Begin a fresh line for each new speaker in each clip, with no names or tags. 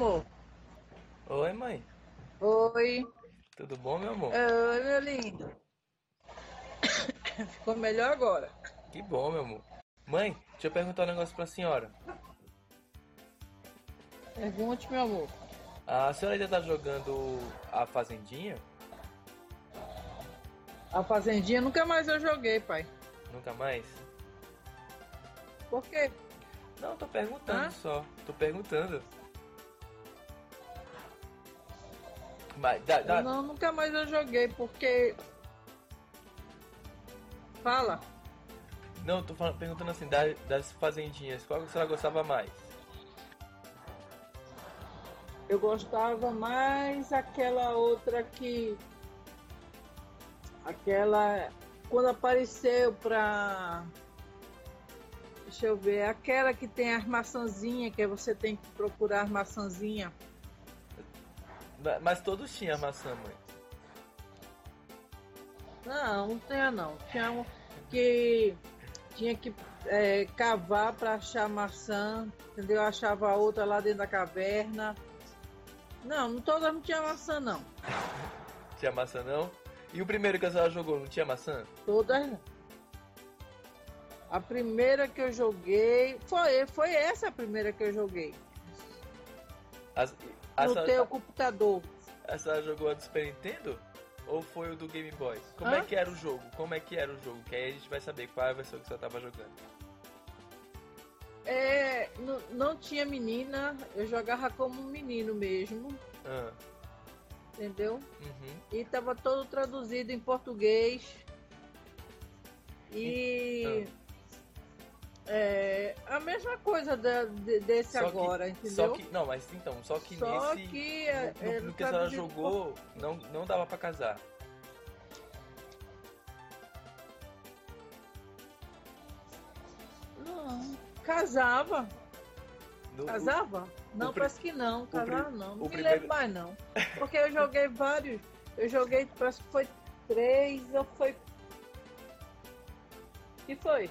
amor.
Oi, mãe.
Oi.
Tudo bom, meu amor?
Oi, meu lindo. Ficou melhor agora.
Que bom, meu amor. Mãe, deixa eu perguntar um negócio pra senhora.
Pergunte, meu amor.
A senhora ainda tá jogando a Fazendinha?
A Fazendinha nunca mais eu joguei, pai.
Nunca mais?
Por quê?
Não, tô perguntando
Hã?
só. Tô perguntando. Mas, dá, dá-
Não, nunca mais eu joguei, porque. Fala.
Não, tô falando, perguntando assim, da- das fazendinhas, qual que a senhora gostava mais?
Eu gostava mais aquela outra que. Aquela. Quando apareceu pra. Deixa eu ver. Aquela que tem as maçãzinhas, que você tem que procurar as maçãzinhas.
Ma- Mas todos tinham maçã, mãe.
Não, não tinha não. Tinha um que tinha que é, cavar pra achar maçã, entendeu? Achava outra lá dentro da caverna. Não, não todas não tinha maçã não.
Tinha maçã não? E o primeiro que a senhora jogou, não tinha maçã?
Todas não. A primeira que eu joguei foi, foi essa a primeira que eu joguei.
As-
no
senhora,
teu computador.
a senhora jogou a do Super Nintendo? Ou foi o do Game Boy? Como
Hã?
é que era o jogo? Como é que era o jogo? Que aí a gente vai saber qual é a versão que senhora tava jogando.
É, não, não tinha menina, eu jogava como um menino mesmo,
Ah,
entendeu?
uhum.
E tava todo traduzido em português. E é a mesma coisa da- de- desse
Só que-
agora, entendeu?
Só que. Não, mas então, só que
Só
nesse.
que é,
no,
é
no que a senhora
traduzido
jogou, não, não dava pra casar.
Não, casava.
No-
Casava? Não,
pri-
parece que não. Casava não.
o
Não me
primeiro-
lembro mais não. Porque eu joguei vários. Eu joguei, parece que foi três ou foi. que foi?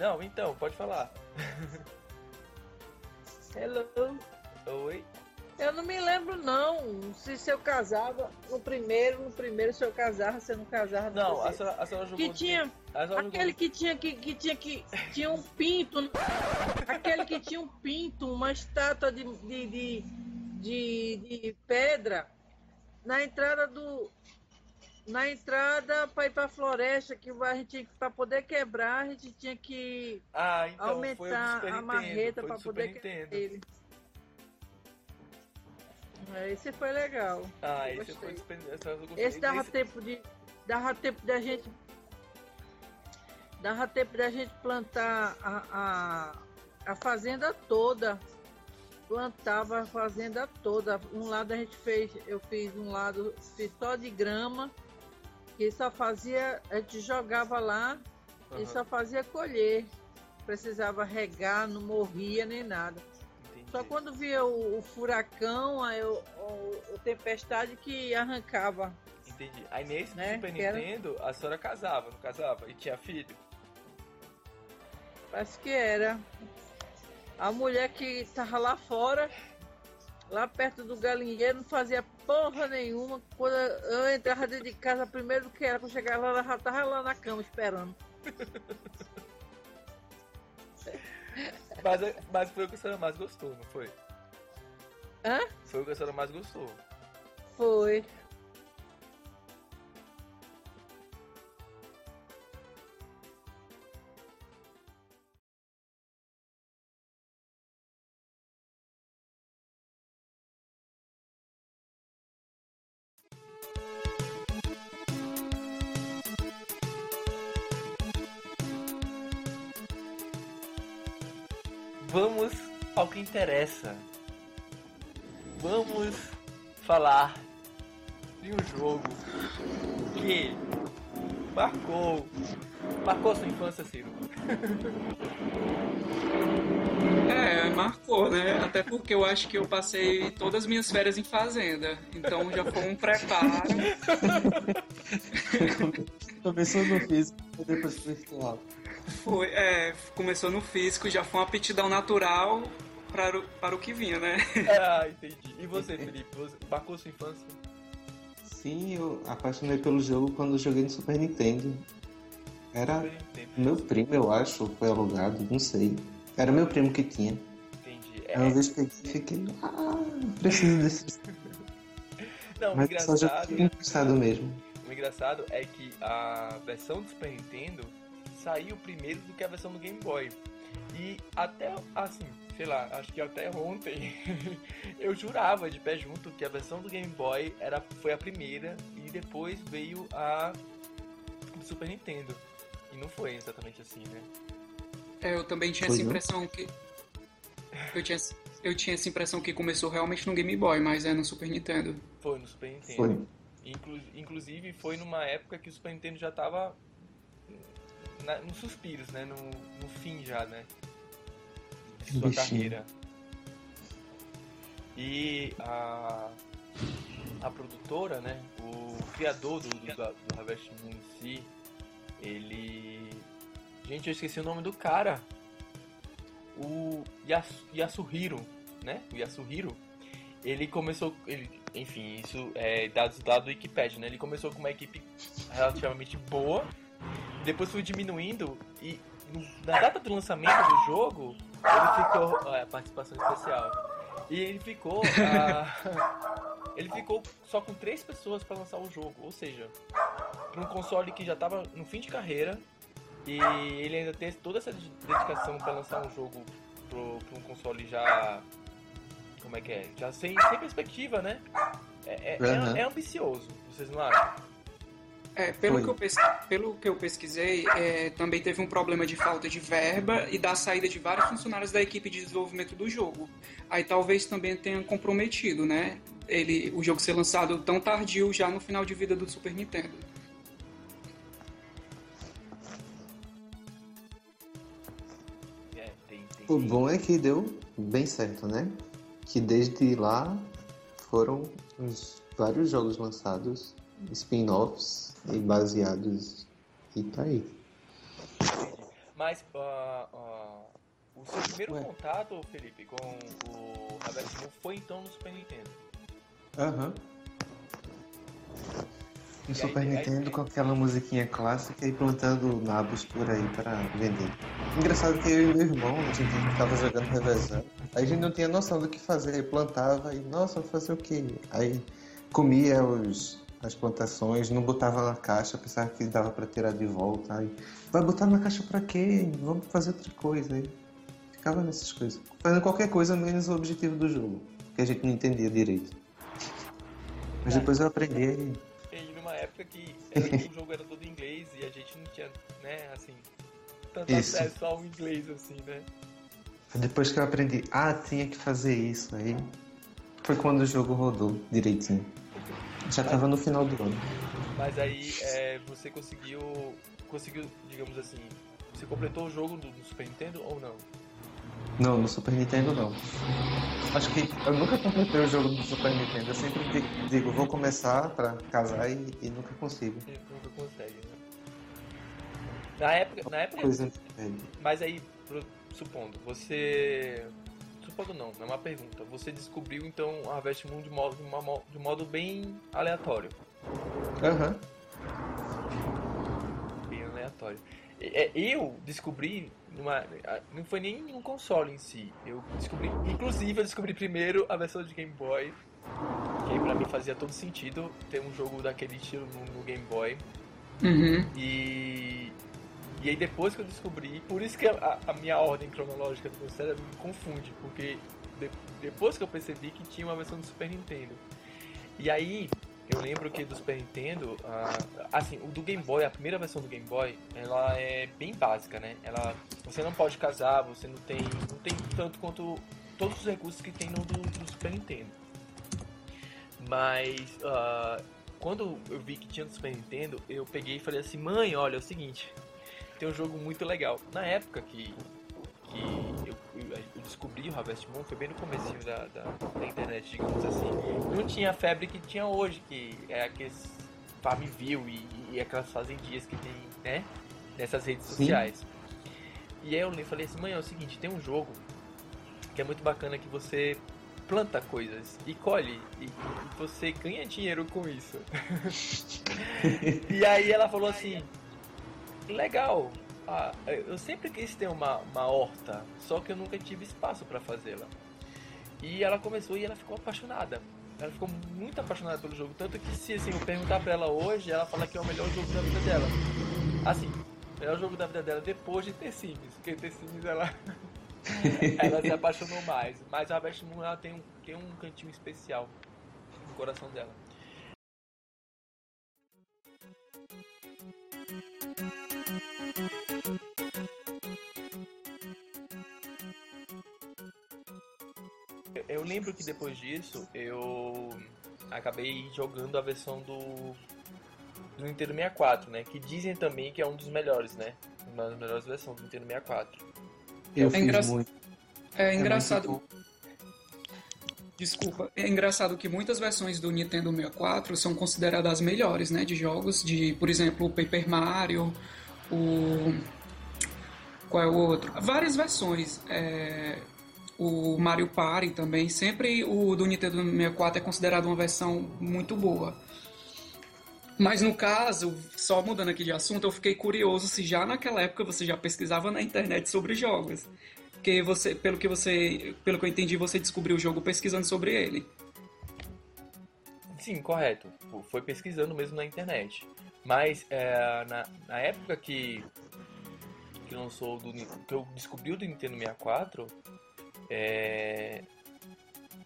Não, então, pode falar.
Hello.
Oi?
Eu não me lembro não. Se, se eu casava no primeiro, no primeiro se eu casava, se eu não casava no
Não, a senhora, a senhora jogou.
Que tinha. Aquele que tinha que, que tinha que. Tinha um pinto. Aquele que tinha um pinto, uma estátua de, de, de, de, de pedra na entrada do. Na entrada para ir para a floresta, que a gente para poder quebrar, a gente tinha que
Ah, então,
aumentar a marreta para poder quebrar ele. É, Esse foi legal.
Ah, esse foi Super.
Esse dava
Esse-
tempo de. Dava tempo da gente. Dava tempo da gente plantar a, a, a fazenda toda. Plantava a fazenda toda. Um lado a gente fez, eu fiz um lado, fiz só de grama, que só fazia, a gente jogava lá e
Aham,
só fazia colher. Precisava regar, não morria nem nada.
entendi.
Só quando via o, o furacão, aí o, o, tempestade que arrancava.
Entendi. Aí nesse
Né,
Super
que era-
Nintendo, a senhora casava, não casava? E tinha filho?
Parece que era. A mulher que tava lá fora, lá perto do galinheiro, não fazia porra nenhuma. Quando eu entrava dentro de casa, primeiro que era, quando chegava lá, ela já tava lá na cama esperando.
Mas, mas foi o que a senhora mais gostou, não foi?
Hã?
Foi o que a senhora mais gostou.
Foi.
Vamos ao que interessa. Vamos falar de um jogo que marcou. Marcou sua infância, Ciro.
É, marcou, né? Até porque eu acho que eu passei todas as minhas férias em fazenda. Então já foi um preparo.
Começou no físico, depois foi.
Foi, é, começou no físico, já foi uma aptidão natural para, o, para o que vinha, né?
Ah, entendi. E você, Felipe? Você marcou sua infância?
Sim, eu apaixonei pelo jogo quando eu joguei no Super Nintendo. Era
Super Nintendo.
meu primo, eu acho, foi alugado, não sei. Era meu primo que tinha.
Entendi.
Aí uma
É,
vez peguei e fiquei, ah, preciso desse.
não, o
Mas só já
engraçado,
tinha emprestado mesmo.
o engraçado é que a versão do Super Nintendo saiu primeiro do que a versão do Game Boy. E até, assim, sei lá, acho que até ontem eu jurava de pé junto que a versão do Game Boy era, foi a primeira e depois veio a do Super Nintendo. E não foi exatamente assim, né?
É, eu também tinha
Foi,
essa
não?
impressão que. Eu tinha, eu tinha essa impressão que começou realmente no Game Boy, mas é no Super Nintendo.
Foi no Super Nintendo.
Foi.
Inclu- inclusive foi numa época que o Super Nintendo já tava na, nos suspiros, né? No, no fim já, né? De sua
Bichinho.
carreira. E a, a produtora, né? O criador do, do, da- do Harvest Moon em si, ele. Gente, eu esqueci o nome do cara. O Yasu, Yasuhiro, né? O Yasuhiro. Ele começou. Ele, enfim, isso é dados lá do Wikipedia, né? Ele começou com uma equipe relativamente boa, depois foi diminuindo e na data do lançamento do jogo, ele ficou. ó, é, participação especial. E ele ficou. ele ficou só com três pessoas para lançar o jogo. Ou seja, para um console que já estava no fim de carreira e ele ainda teve toda essa dedicação para lançar um jogo para um console já. Como é que é? Já sem, sem perspectiva, né? É, é- é-
Aham.
é ambicioso, vocês não acham?
É, pelo, que pelo que eu pesquisei, é, também teve um problema de falta de verba e da saída de vários funcionários da equipe de desenvolvimento do jogo. Aí talvez também tenha comprometido, né? Ele, o jogo ser lançado tão tardio já no final de vida do Super Nintendo.
É,
O bom é que deu bem certo, né? Que desde lá foram os vários jogos lançados, spin-offs e baseados. E tá aí.
Mas ah, ah, o seu primeiro
Ué.
contato, Felipe, com o Harvest Moon foi então no Super Nintendo.
Aham. No
E
Super
aí- aí-
Nintendo com aquela musiquinha clássica e plantando nabos por aí pra vender. Engraçado que eu e meu irmão, a gente tava jogando revezando. Aí a gente não tinha noção do que fazer, plantava e, nossa, fazer o quê? Aí comia os, as plantações, não botava na caixa, pensava que dava pra tirar de volta. Aí, vai botar na caixa pra quê? Vamos fazer outra coisa. Aí ficava nessas coisas. Fazendo qualquer coisa menos o objetivo do jogo, que a gente não entendia direito. Mas
É.
depois eu aprendi e
E numa época que o jogo era todo em inglês e a gente não tinha, né, assim, tanto
Isso.
acesso ao inglês assim, né?
Depois que eu aprendi, ah, tinha que fazer isso aí, foi quando o jogo rodou direitinho. Já tava no final do ano.
Mas aí é, você conseguiu, conseguiu, digamos assim, você completou o jogo do, do Super Nintendo ou não?
Não, no Super Nintendo não. Acho que eu nunca completei o jogo do Super Nintendo. Eu sempre di- digo, vou começar pra casar e, e nunca consigo.
Você nunca consegue, né? Na época, na época,
Coisa
mas aí, supondo, você, não, não é uma pergunta, você descobriu então o Harvest Moon de modo, de uma de modo bem aleatório.
Aham.
bem aleatório. É, Eu descobri numa, não foi nem um console em si. Eu descobri, inclusive eu descobri primeiro a versão de Game Boy, que aí pra mim fazia todo sentido ter um jogo daquele estilo no, no Game Boy.
Uhum.
E e aí depois que eu descobri, por isso que a, a minha ordem cronológica do meu cérebro me confunde, porque de- depois que eu percebi que tinha uma versão do Super Nintendo. E aí eu lembro que do Super Nintendo, assim, o do Game Boy, a primeira versão do Game Boy, ela é bem básica, né? Ela, você não pode casar, você não tem, não tem tanto quanto todos os recursos que tem no do, do Super Nintendo. Mas ah, quando eu vi que tinha no Super Nintendo, eu peguei e falei assim, mãe, olha, é o seguinte, tem um jogo muito legal. Na época que, que eu, eu- descobri o Harvest Moon, foi bem no comecinho da, da, da internet, digamos assim, não tinha a febre que tinha hoje, que é aqueles Farmville e, e aquelas fazendias que tem, né, nessas redes
Sim.
sociais. E aí eu falei assim, mãe, é o seguinte, tem um jogo que que é muito bacana que você planta coisas e colhe e, e você ganha dinheiro com isso. e aí ela falou assim, legal, ah, eu sempre quis ter uma, uma horta, só que eu nunca tive espaço para fazê-la. E ela começou e ela ficou apaixonada. Ela ficou muito apaixonada pelo jogo, tanto que se assim, eu perguntar pra ela hoje, ela fala que é o melhor jogo da vida dela. Assim, melhor jogo da vida dela depois de ter Sims, porque ter Sims ela ela se apaixonou mais. Mas a Harvest Moon ela tem um, tem um cantinho especial no coração dela. Eu lembro que depois disso eu acabei jogando a versão do, do Nintendo 64, né? Que dizem também que é um dos melhores, né? Uma das melhores versões do Nintendo 64.
Eu
É
fiz
engra-
muito.
É
É
engraçado.
muito bom.
Desculpa, é engraçado que muitas versões do Nintendo 64 são consideradas as melhores, né, de jogos, de, por exemplo, o Paper Mario, o qual é o outro? Várias versões. é, O Mario Party também, sempre o do Nintendo 64 é considerado uma versão muito boa. Mas no caso, só mudando aqui de assunto, eu fiquei curioso se já naquela época você já pesquisava na internet sobre jogos. Porque você, pelo que você, pelo que eu entendi, você descobriu o jogo pesquisando sobre ele.
Sim, correto. Foi pesquisando mesmo na internet. Mas é, na, na época que, que lançou do, que eu descobri o do Nintendo 64, é,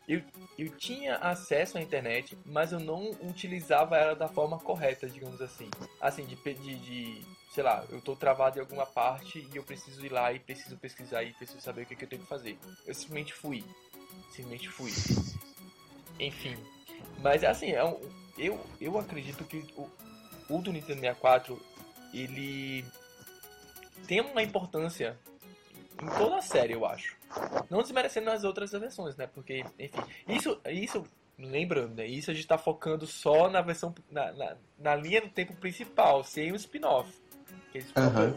eu, eu tinha acesso à internet, mas eu não utilizava ela da forma correta, digamos assim. Assim, de, de, de sei lá, eu tô travado em alguma parte e eu preciso ir lá e preciso pesquisar e preciso saber o que, que eu tenho que fazer. Eu simplesmente fui. Simplesmente fui. Enfim. Mas assim, é um- eu, eu acredito que o, o do Nintendo 64 ele tem uma importância em toda a série, eu acho. Não desmerecendo as outras versões, né? Porque, enfim, isso, isso lembrando, né? Isso a gente tá focando só na versão, na, na, na linha do tempo principal, sem o spin-off.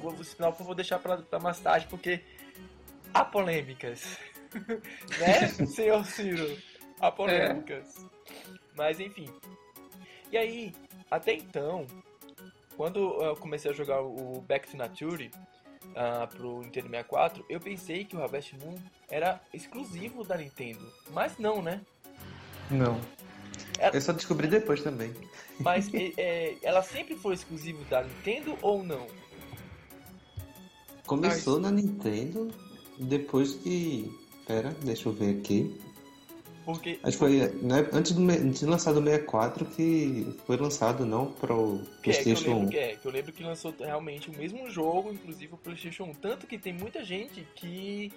Vou- O spin-off eu vou deixar pra, pra mais tarde, porque há polêmicas. né, senhor Ciro? Há polêmicas. Mas, enfim. E aí, até então, quando eu comecei a jogar o Back to Nature ah, pro Nintendo 64, eu pensei que o Harvest Moon era exclusivo da Nintendo. Mas não, né?
Não.
É-
Eu só descobri depois também.
Mas é, é, ela sempre foi exclusivo da Nintendo ou não?
Começou na Nintendo, depois que. Pera, deixa eu ver aqui.
Porque
Acho que foi né, antes do, de lançar do 64 que foi lançado não para o
que é,
PlayStation
lembro
1.
que é, que eu lembro que lançou realmente o mesmo jogo, inclusive o PlayStation 1. Tanto que tem muita gente que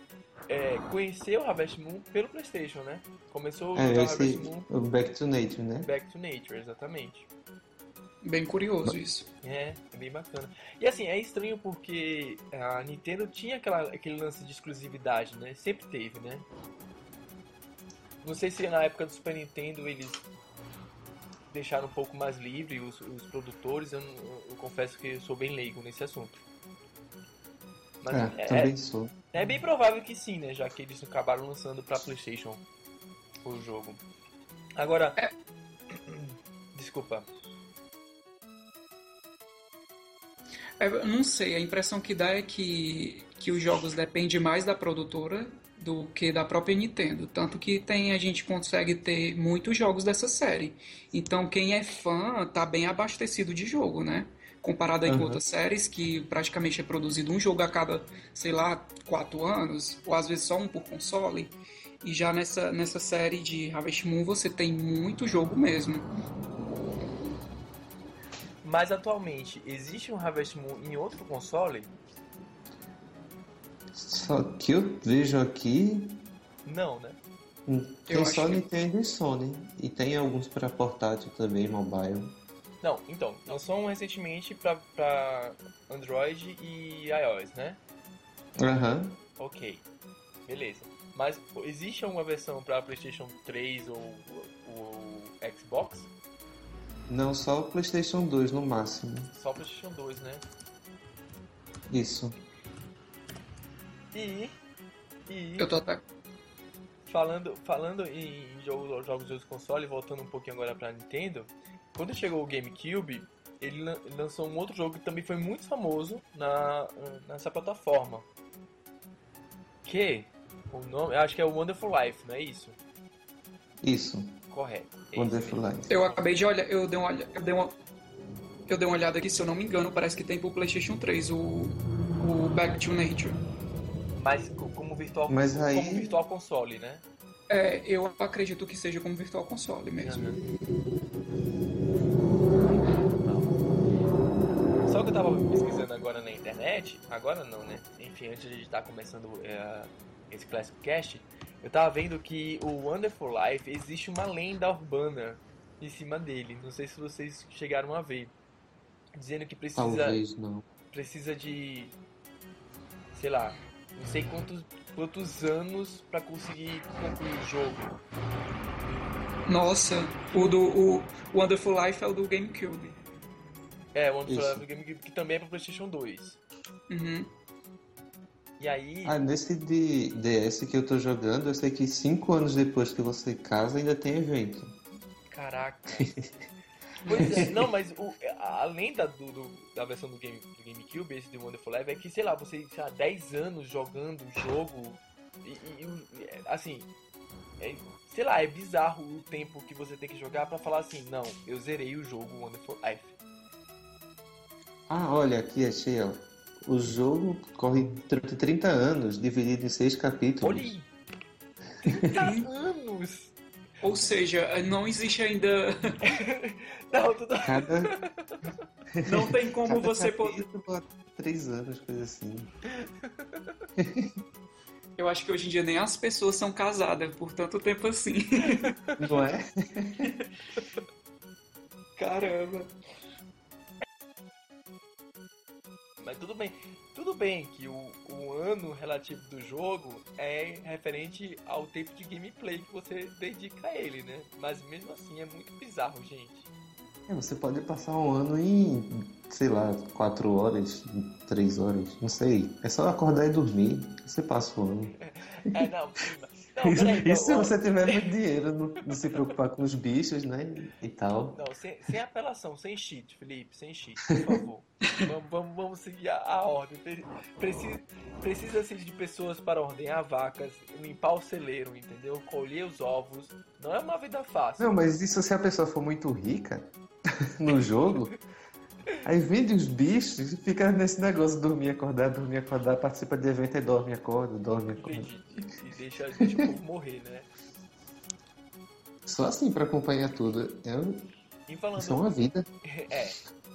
é, conheceu o Harvest Moon pelo PlayStation, né? Começou a
É,
jogar
esse
Harvest Moon
o Back to Nature, né?
Back to Nature, exatamente.
Bem curioso isso.
É, é bem bacana. E assim, é estranho porque a Nintendo tinha aquela, aquele lance de exclusividade, né? Sempre teve, né? Não sei se na época do Super Nintendo eles deixaram um pouco mais livre os, os produtores, eu, eu- eu confesso que eu sou bem leigo nesse assunto. Mas
É,
é,
também sou.
é bem provável que sim, né? Já que eles acabaram lançando pra Playstation o jogo. Agora. Desculpa.
É, Eu não sei, a impressão que dá é que, que os jogos dependem mais da produtora do que da própria Nintendo. Tanto que tem, a gente consegue ter muitos jogos dessa série. Então quem é fã tá bem abastecido de jogo, né? Comparado aí com
Aham.
outras séries que praticamente é produzido um jogo a cada, sei lá, quatro anos, ou às vezes só um por console. E já nessa, nessa série de Harvest Moon você tem muito jogo mesmo.
Mas atualmente, existe um Harvest Moon em outro console?
Só que eu vejo aqui
Não, né?
hum, tem
Eu
só
acho que-
Nintendo e Sony. E tem alguns para portátil também, mobile.
Não, então, lançou um recentemente pra, pra Android e iOS, né?
Aham.
Ok, beleza. Mas existe alguma versão pra PlayStation 3 ou o Xbox?
Não, só o PlayStation 2 no máximo.
Só PlayStation 2, né?
Isso.
E. E.
Eu tô até.
falando, falando em jogos, jogos de console, voltando um pouquinho agora pra Nintendo, quando chegou o GameCube, ele lançou um outro jogo que também foi muito famoso na, nessa plataforma. Que o nome, acho que é o Wonderful Life, não é isso?
Isso.
Correto.
É Wonderful Life.
Eu acabei de olhar, eu dei uma, eu dei uma, eu dei uma olhada aqui, se eu não me engano, parece que tem pro PlayStation 3 o, o Back to Nature.
Mas como virtual,
Mas aí...
como virtual console, né?
É, eu acredito que seja como virtual console mesmo.
Uhum. Só que eu tava pesquisando agora na internet, agora não, né? Enfim, antes de estar começando uh, esse Classic Cast, eu tava vendo que o Wonderful Life existe uma lenda urbana em cima dele. Não sei se vocês chegaram a ver dizendo que precisa
Talvez não.
precisa de sei lá, não sei quantos quantos anos para conseguir concluir o jogo.
Nossa, o do o Wonderful Life é o do GameCube.
É, o Wonderful Life do GameCube que também é para PlayStation 2.
Uhum.
E aí.
Ah, nesse de DS que eu tô jogando, eu sei que cinco anos depois que você casa ainda tem evento.
Caraca. Pois é, não, mas o, a lenda do, do, da versão do, game, do GameCube, esse de Wonderful Life, é que, sei lá, você há 10 anos jogando o jogo e, e assim, é, sei lá, é bizarro o tempo que você tem que jogar para falar assim, não, eu zerei o jogo Wonderful Life.
Ah, olha, aqui achei, ó. O jogo corre durante 30 anos, dividido em 6 capítulos.
Olha aí! 30 anos!
Ou seja, não existe ainda.
não, tudo.
Cada.
Não tem como
Cada
você poder.
Três anos, coisa assim.
Eu acho que hoje em dia nem as pessoas são casadas por tanto tempo assim.
Não é?
Caramba.
Mas tudo bem. Tudo bem que o, o ano relativo do jogo é referente ao tempo de gameplay que você dedica a ele, né? Mas mesmo assim é muito bizarro, gente.
É, você pode passar um ano em, sei lá, quatro horas, três horas, não sei. É só acordar e dormir, você passa o ano.
É, não, não, peraí,
Isso se você tiver muito dinheiro, não, não, se preocupar com os bichos, né? E tal.
Não, sem, sem apelação, sem cheat, Felipe, sem cheat, por favor. vamos, vamos, vamos seguir a, a ordem. Precisa, precisa de pessoas para ordenhar vacas, limpar o celeiro, entendeu? Colher os ovos. Não é uma vida fácil.
Não, mas isso se a pessoa for muito rica no jogo. Aí vende os bichos e fica nesse negócio, dormir, acordar, dormir, acordar, participa de evento e dorme, acorda, dorme, acorda.
E, e deixa, deixa o povo morrer, né?
Só assim pra acompanhar tudo. É,
falando...
Isso é uma vida.
É,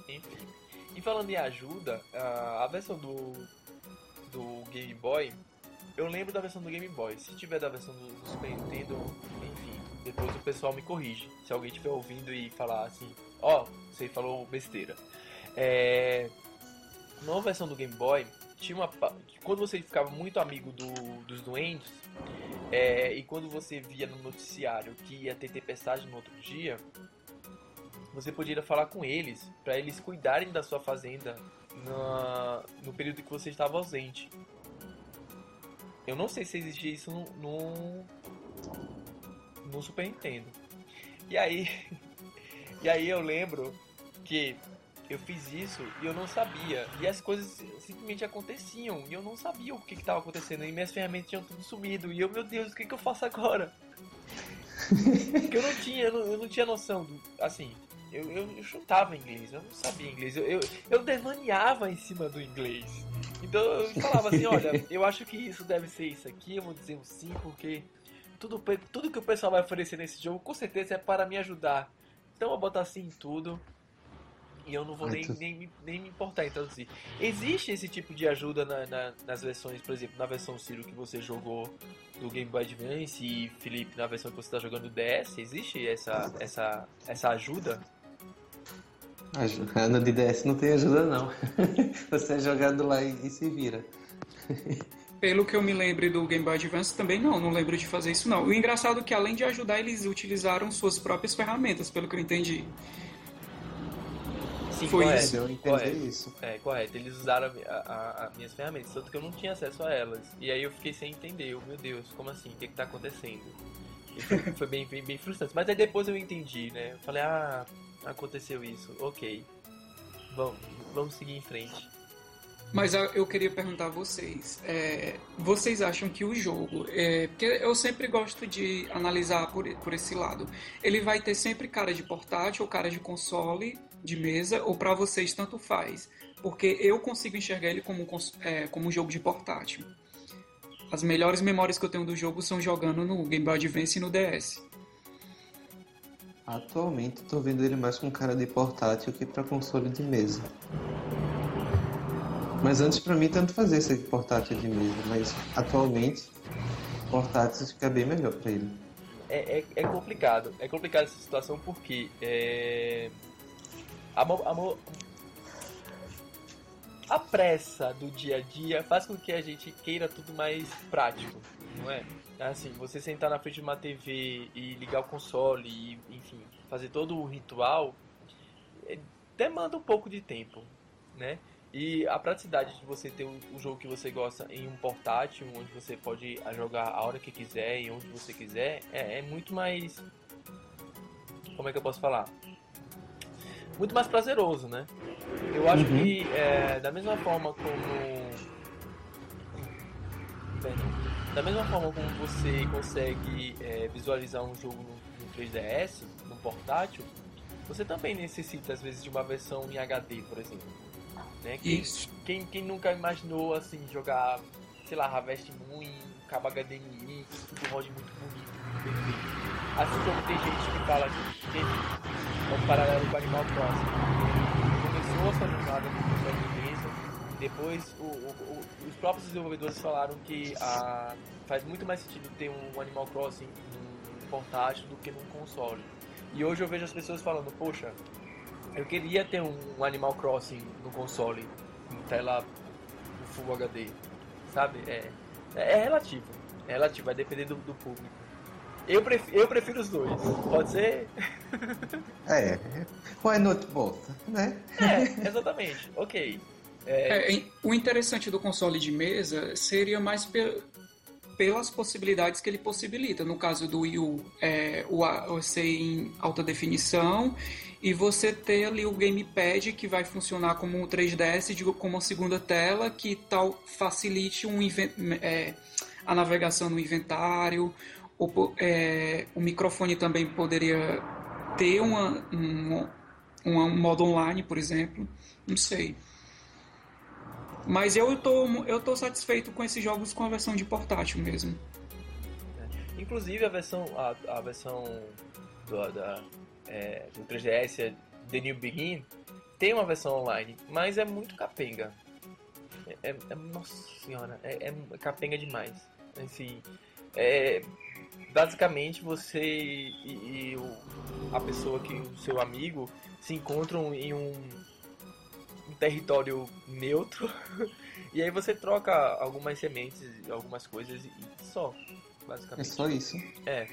enfim. E falando em ajuda, a versão do, do Game Boy, eu lembro da versão do Game Boy. Se tiver da versão do, do Super Nintendo, enfim, depois o pessoal me corrige. Se alguém estiver ouvindo e falar assim, ó, oh, você falou besteira. É... Na versão do Game Boy, tinha uma. Quando você ficava muito amigo do, dos doentes, é... e quando você via no noticiário que ia ter tempestade no outro dia, você podia falar com eles para eles cuidarem da sua fazenda na... no período que você estava ausente. Eu não sei se existia isso no, no, no Super Nintendo. E aí, e aí eu lembro que eu fiz isso e eu não sabia. E as coisas simplesmente aconteciam e eu não sabia o que estava acontecendo. E minhas ferramentas tinham tudo sumido. E eu, meu Deus, o que, que eu faço agora? Porque eu não tinha, eu não, eu não tinha noção do. Assim, eu, eu, eu, chutava inglês, eu não sabia inglês. Eu, eu, eu devaneava em cima do inglês. Então eu falava assim, olha, eu acho que isso deve ser isso aqui, eu vou dizer um sim, porque tudo, tudo que o pessoal vai oferecer nesse jogo com certeza é para me ajudar. Então eu vou botar assim em tudo. E eu não vou nem, nem, nem me importar em traduzir. Existe esse tipo de ajuda na, na, nas versões, por exemplo, na versão Ciro que você jogou do Game Boy Advance e Felipe na versão que você está jogando do DS? Existe essa, essa, essa ajuda?
A no de DS não tem ajuda não. você é jogado lá e, e se vira.
Pelo que eu me lembro do Game Boy Advance, também não, não lembro de fazer isso não. O engraçado é que além de ajudar, eles utilizaram suas próprias ferramentas, pelo que eu entendi.
Sim,
Foi
correto,
isso.
Deu a entender
correto.
isso.
É, correto. Eles usaram a, a- a minhas ferramentas, tanto que eu não tinha acesso a elas. E aí eu fiquei sem entender. Eu, meu Deus, como assim? O que, que tá acontecendo? E foi, foi bem, bem, bem frustrante. Mas aí depois eu entendi, né? Eu falei, ah, aconteceu isso. Ok. Vamos, vamos seguir em frente.
Mas eu- eu queria perguntar a vocês, é, vocês acham que o jogo, é, porque eu sempre gosto de analisar por, por esse lado, ele vai ter sempre cara de portátil ou cara de console, de mesa, ou pra vocês tanto faz? Porque eu consigo enxergar ele como, um é, como um jogo de portátil. As melhores memórias que eu tenho do jogo são jogando no Game Boy Advance e no DS.
Atualmente tô vendo ele mais com cara de portátil que pra console de mesa. Mas antes pra mim tanto fazia ser portátil de mesa, mas atualmente portátil fica bem melhor pra ele.
É, é, é complicado. É complicado essa situação porque é, a, a, a pressa do dia a dia faz com que a gente queira tudo mais prático, não é? Assim, você sentar na frente de uma TV e ligar o console e, enfim, fazer todo o ritual é, demanda um pouco de tempo, né? E a praticidade de você ter o, o jogo que você gosta em um portátil, onde você pode jogar a hora que quiser e onde você quiser, é, é muito mais. Como é que eu posso falar? Muito mais prazeroso, né? Eu acho
Uhum.
que, é, da mesma forma como. Perdão. Da mesma forma como você consegue é, visualizar um jogo no, no 3DS, no portátil, você também necessita, às vezes, de uma versão em HD, por exemplo. Né? Quem,
Isso.
quem, quem nunca imaginou assim jogar, sei lá, Harvest Moon cabo HDMI, tudo rode muito bonito, muito perfeito. Assim como tem gente que fala que um paralelo com Animal Crossing. Começou a sua jornada no console de mesa, depois o- o- o- os próprios desenvolvedores falaram que a, faz muito mais sentido ter um Animal Crossing num portátil do que num console. E hoje eu vejo as pessoas falando, poxa, eu queria ter um Animal Crossing no console, em tela Full HD, sabe? É, é relativo, é relativo, vai depender do, do público. Eu prefiro, eu prefiro os dois, pode ser?
É, why not both, né?
É, exatamente, ok. É,
É, o interessante do console de mesa seria mais pe- pelas possibilidades que ele possibilita. No caso do Wii U, é, o a- você em alta definição e você ter ali o gamepad que vai funcionar como um 3DS, digo, como uma segunda tela, que tal facilite um é, a navegação no inventário. O, é, o microfone também poderia ter uma, um, um modo online, por exemplo. Não sei. Mas eu tô, eu tô satisfeito com esses jogos com a versão de portátil mesmo.
Inclusive a versão, a, a versão do, da, é, do 3DS, é The New Begin, tem uma versão online, mas é muito capenga. É, é- é- nossa senhora, é, é capenga demais. Assim, é, basicamente você e, e o- a pessoa que o seu amigo se encontram em um, um território neutro e aí você troca algumas sementes, algumas coisas e só,
É
basicamente.
só isso.
É.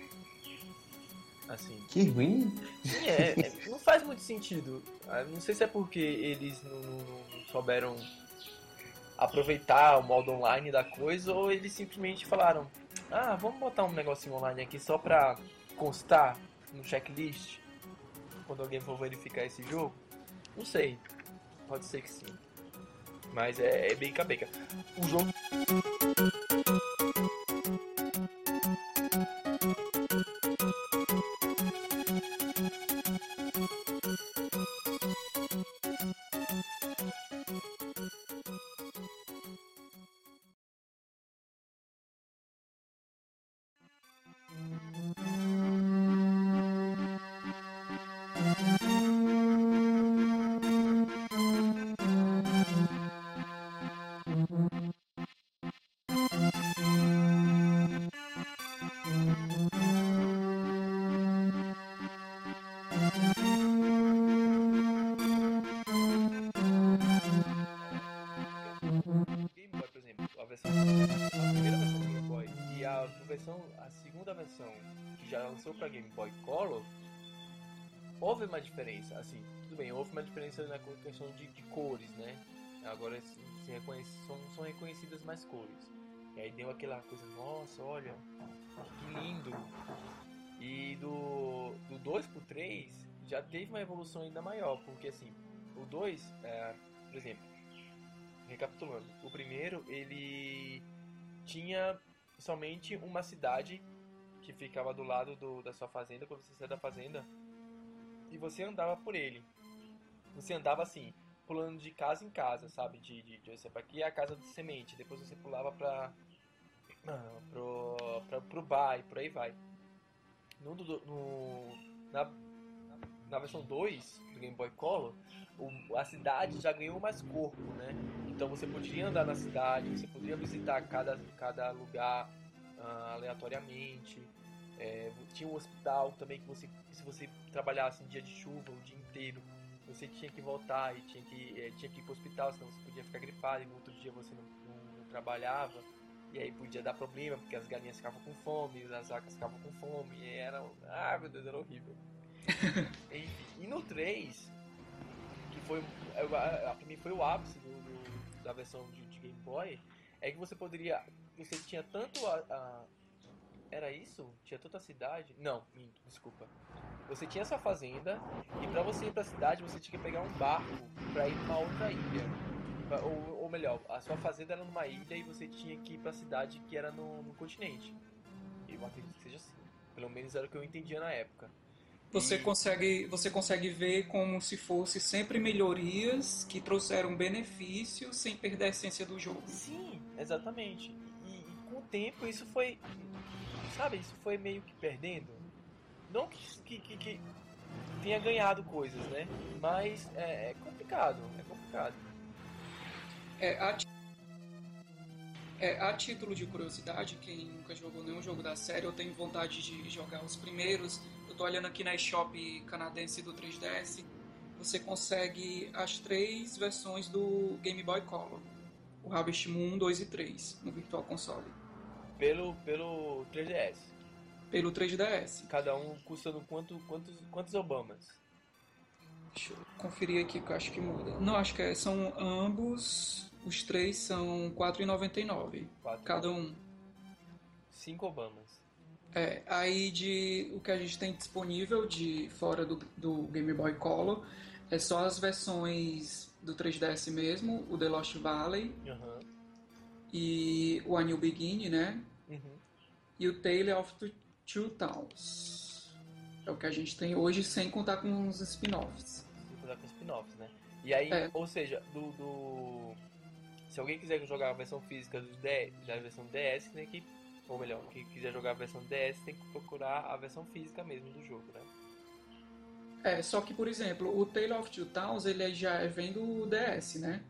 Assim.
Que ruim.
Sim, é, é- não faz muito sentido. Ah, Não sei se é porque eles não, não- não souberam aproveitar o modo online da coisa ou eles simplesmente falaram: Ah, vamos botar um negocinho online aqui só pra constar no checklist quando alguém for verificar esse jogo. Não sei. Pode ser que sim. Mas é, é bem cabeca. O jogo para Game Boy Color houve uma diferença, assim, tudo bem, houve uma diferença na questão de, de cores, né? Agora se reconhece, são, são reconhecidas mais cores. E aí deu aquela coisa, nossa, olha, que lindo. E do, do 2 pro 3 já teve uma evolução ainda maior, porque assim, o 2, é, por exemplo, recapitulando, o primeiro ele tinha somente uma cidade que ficava do lado do, da sua fazenda, quando você saía da fazenda, e você andava por ele. Você andava assim, pulando de casa em casa, sabe? De, de, de aqui é a casa de semente, depois você pulava pra, ah, pro, pra, pro bar e por aí vai. No, no, na, na versão 2 do Game Boy Color, o, a cidade já ganhou mais corpo, né? Então você podia andar na cidade, você podia visitar cada, cada lugar uh, aleatoriamente. É, tinha um hospital também que você, se você trabalhasse em dia de chuva o dia inteiro, você tinha que voltar e tinha que, é, tinha que ir para o hospital, senão você podia ficar gripado e no outro dia você não, não, não, trabalhava. E aí podia dar problema, porque as galinhas ficavam com fome, as vacas ficavam com fome, e era. Ah, meu Deus, era horrível. e, e, no 3, que foi. Pra mim foi o ápice do, do, da versão de, de Game Boy, é que você poderia. Você tinha tanto a, a era isso? Tinha tanta cidade? Não, minto, desculpa. Você tinha sua fazenda e para você ir para a cidade você tinha que pegar um barco para ir para outra ilha. Ou, ou, melhor, a sua fazenda era numa ilha e você tinha que ir para a cidade que era no, no continente. Eu acredito que seja assim. Pelo menos era o que eu entendia na época.
Você, e... consegue, você consegue ver como se fosse sempre melhorias que trouxeram benefícios sem perder a essência do jogo.
Sim, exatamente. Tempo isso foi sabe, isso foi meio que perdendo. Não que, que, que, tenha ganhado coisas, né? Mas é, é complicado, é complicado.
É, a, é, a título de curiosidade, quem nunca jogou nenhum jogo da série ou tem vontade de jogar os primeiros, eu tô olhando aqui na eShop canadense do 3DS, você consegue as três versões do Game Boy Color. O Harvest Moon 2 e 3 no Virtual Console.
Pelo, pelo 3DS.
Pelo 3DS.
Cada um custando quanto, quantos, quantos Obamas?
Deixa eu conferir aqui que eu acho que muda. Não, acho que é, são ambos. Os três são R$4,99. Cada um.
Cinco Obamas.
É, aí de o que a gente tem disponível de fora do, do Game Boy Color é só as versões do 3DS mesmo, o The Lost Valley,
uhum
e o A New Beginning, né? Uhum. E o Tale of Two Towns. É o que a gente tem hoje, sem contar com os spin-offs.
Sem contar com spin-offs, né? E aí, é. ou seja, do, do, Se alguém quiser jogar a versão física do DS, da versão DS, né? Que, ou melhor, quem quiser jogar a versão DS tem que procurar a versão física mesmo do jogo, né?
É, só que, por exemplo, o Tale of Two Towns, ele já vem do DS, né?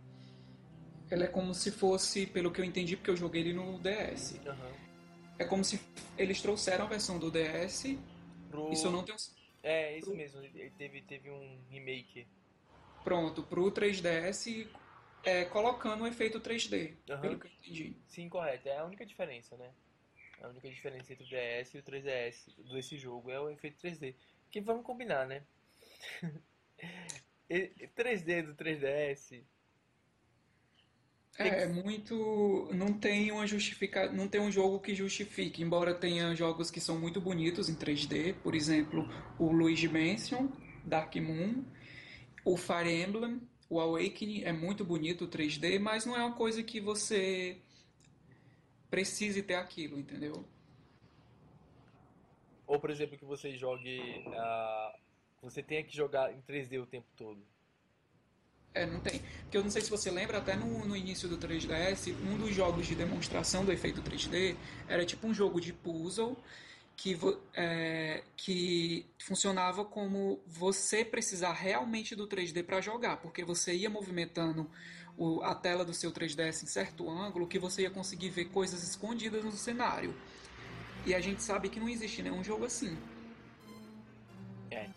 Ela é como se fosse, pelo que eu entendi, porque eu joguei ele no DS. Uhum. É como se eles trouxeram a versão do DS. Pro... Isso eu não tenho.
É, isso pro... mesmo. Teve, teve um remake.
Pronto, pro 3DS, é, colocando o efeito 3D, uhum. pelo que eu entendi.
Sim, correto. É a única diferença, né? A única diferença entre o DS e o 3DS desse jogo é o efeito 3D. Que vamos combinar, né? 3D do 3DS
é, é, muito. Não tem uma justifica... não tem um jogo que justifique, embora tenha jogos que são muito bonitos em 3D, por exemplo, o Luigi Mansion, Dark Moon, o Fire Emblem, o Awakening é muito bonito 3D, mas não é uma coisa que você precise ter aquilo, entendeu?
Ou por exemplo que você jogue. Uh, você tenha que jogar em 3D o tempo todo.
É, não tem. Porque eu não sei se você lembra, até no, no início do 3DS, um dos jogos de demonstração do efeito 3D era tipo um jogo de puzzle que, é, que funcionava como você precisar realmente do 3D para jogar, porque você ia movimentando o, a tela do seu 3DS em certo ângulo que você ia conseguir ver coisas escondidas no cenário. E a gente sabe que não existe nenhum jogo assim.
É,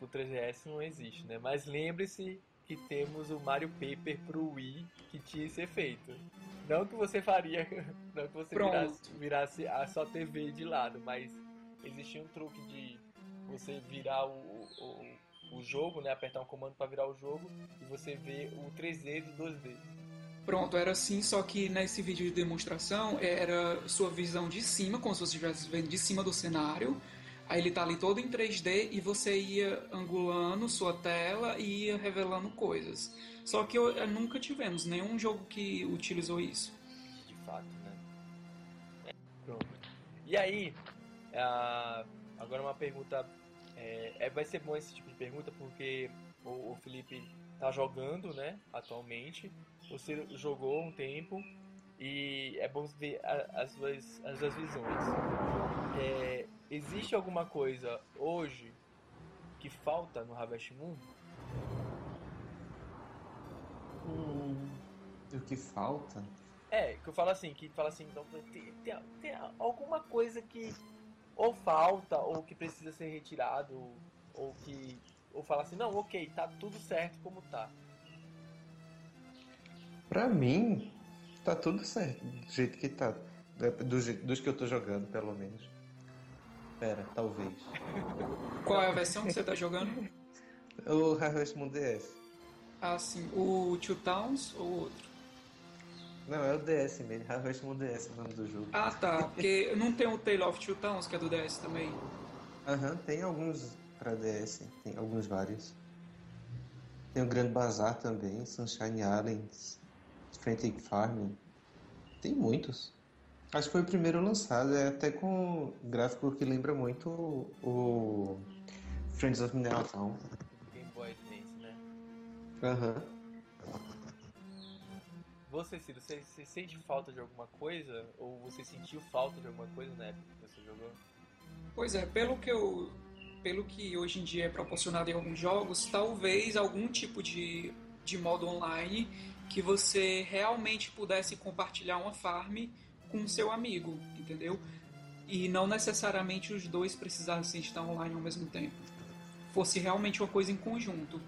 no 3DS não existe, né? Mas lembre-se que temos o Mario Paper pro Wii que tinha esse efeito. Não que você faria, não que você virasse, virasse, a sua TV de lado, mas existia um truque de você virar o, o, o jogo, né? Apertar um comando para virar o jogo e você vê o 3D do 2D.
Pronto, era assim, só que nesse vídeo de demonstração era sua visão de cima, como se você estivesse vendo de cima do cenário. Aí ele tá ali todo em 3D e você ia angulando sua tela e ia revelando coisas. Só que eu, nunca tivemos nenhum jogo que utilizou isso.
De fato, né? É, pronto. E aí, uh, agora uma pergunta. É, é, vai ser bom esse tipo de pergunta porque o, o Felipe tá jogando, né, atualmente. Você jogou um tempo e é bom ver as duas, as duas visões. É, existe alguma coisa hoje que falta no Harvest Moon?
Hum, o que falta?
É, que eu falo assim, que fala assim, então, tem, tem, tem alguma coisa que ou falta, ou que precisa ser retirado, ou que. Ou fala assim, não, ok, tá tudo certo como tá.
Pra mim, tá tudo certo, do jeito que tá. Do, dos que eu tô jogando, pelo menos. Pera, talvez.
Qual é a versão que você tá jogando?
O Harvest Moon DS.
Ah, sim. O Two Towns ou outro?
Não, é o DS mesmo. Harvest Moon DS é o nome do jogo.
Ah, tá. Porque não tem o Tale of Two Towns, que é do DS também?
Aham, uhum, tem alguns pra DS. Tem alguns vários. Tem o Grande Bazar também, Sunshine Islands, Frantic Farm. Tem muitos. Acho que foi o primeiro lançado, é até com gráfico que lembra muito o Friends of Mineral Town.
Game Boy Advance, né?
Aham.
Você, Ciro, você, você, sente falta de alguma coisa? Ou você sentiu falta de alguma coisa na época que você jogou?
Pois é, pelo que eu. Pelo que hoje em dia é proporcionado em alguns jogos, talvez algum tipo de, de modo online que você realmente pudesse compartilhar uma farm com seu amigo, entendeu? E não necessariamente os dois precisassem estar online ao mesmo tempo. Fosse realmente uma coisa em conjunto.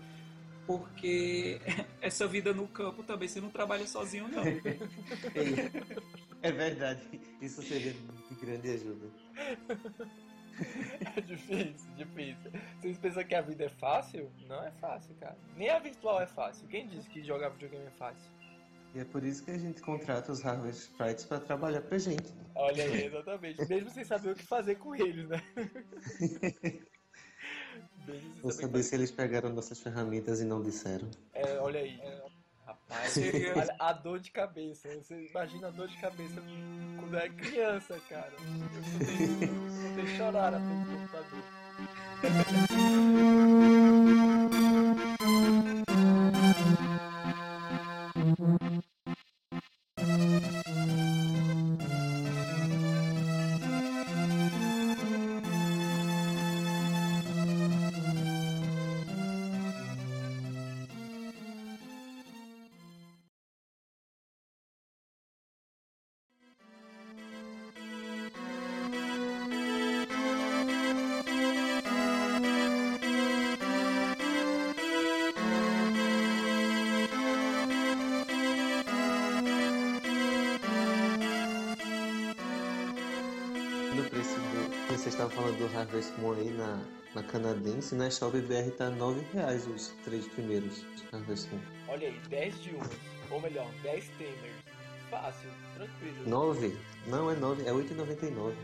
Porque essa vida no campo também você não trabalha sozinho, não.
é verdade. Isso seria de grande ajuda.
É difícil, difícil. Vocês pensam que a vida é fácil? Não é fácil, cara. Nem a virtual é fácil. Quem disse que jogar videogame é fácil?
E é por isso que a gente contrata os Harvest Sprites para trabalhar pra gente.
Olha aí, exatamente. Mesmo sem saber o que fazer com eles, né?
Vou saber se eles pegaram nossas ferramentas e não disseram.
É, olha aí. É, rapaz, olha, a dor de cabeça. Você imagina a dor de cabeça quando é criança, cara. Eu ter chorar na frente do.
Harvest Moon aí na, na canadense, na Shop BR tá 9 reais os três primeiros Harvest Moon.
Olha aí, 10 de um, ou melhor, 10 tamers. Fácil, tranquilo.
9? Não, é 9, é 8,99.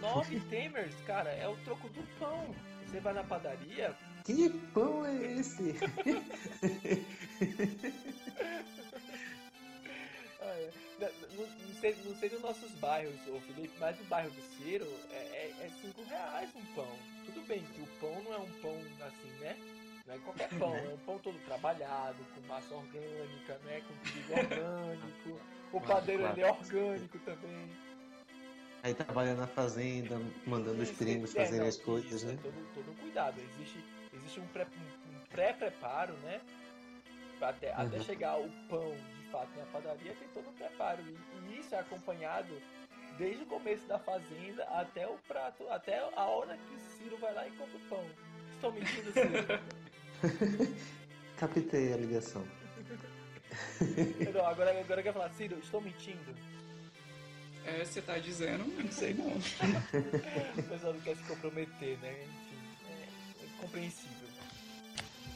9 tamers, cara, é o troco do pão. Você vai na padaria.
Que pão é esse?
não, não, sei, não sei nos nossos bairros, ô Felipe, mas no bairro do Ciro é 5 é, é reais um pão. Tudo bem que o pão não é um pão assim, né? Não é qualquer pão, é um pão todo trabalhado, com massa orgânica, né? Com trigo orgânico. O padeiro claro. ele é orgânico também.
Aí trabalha na fazenda, mandando os primos é, fazerem as coisas, né?
É todo, todo cuidado. Existe, existe um pré-preparo, um pré né? Até, uhum. até chegar o pão fato na padaria tem todo um preparo. E, e, isso é acompanhado desde o começo da fazenda até o prato, até a hora que o Ciro vai lá e compra o pão. Estou mentindo, Ciro?
Captei a ligação.
Não, agora, agora eu quero falar, Ciro, estou mentindo.
É, você tá dizendo, não sei não.
o pessoal não quer se comprometer, né? Enfim, é, é compreensível.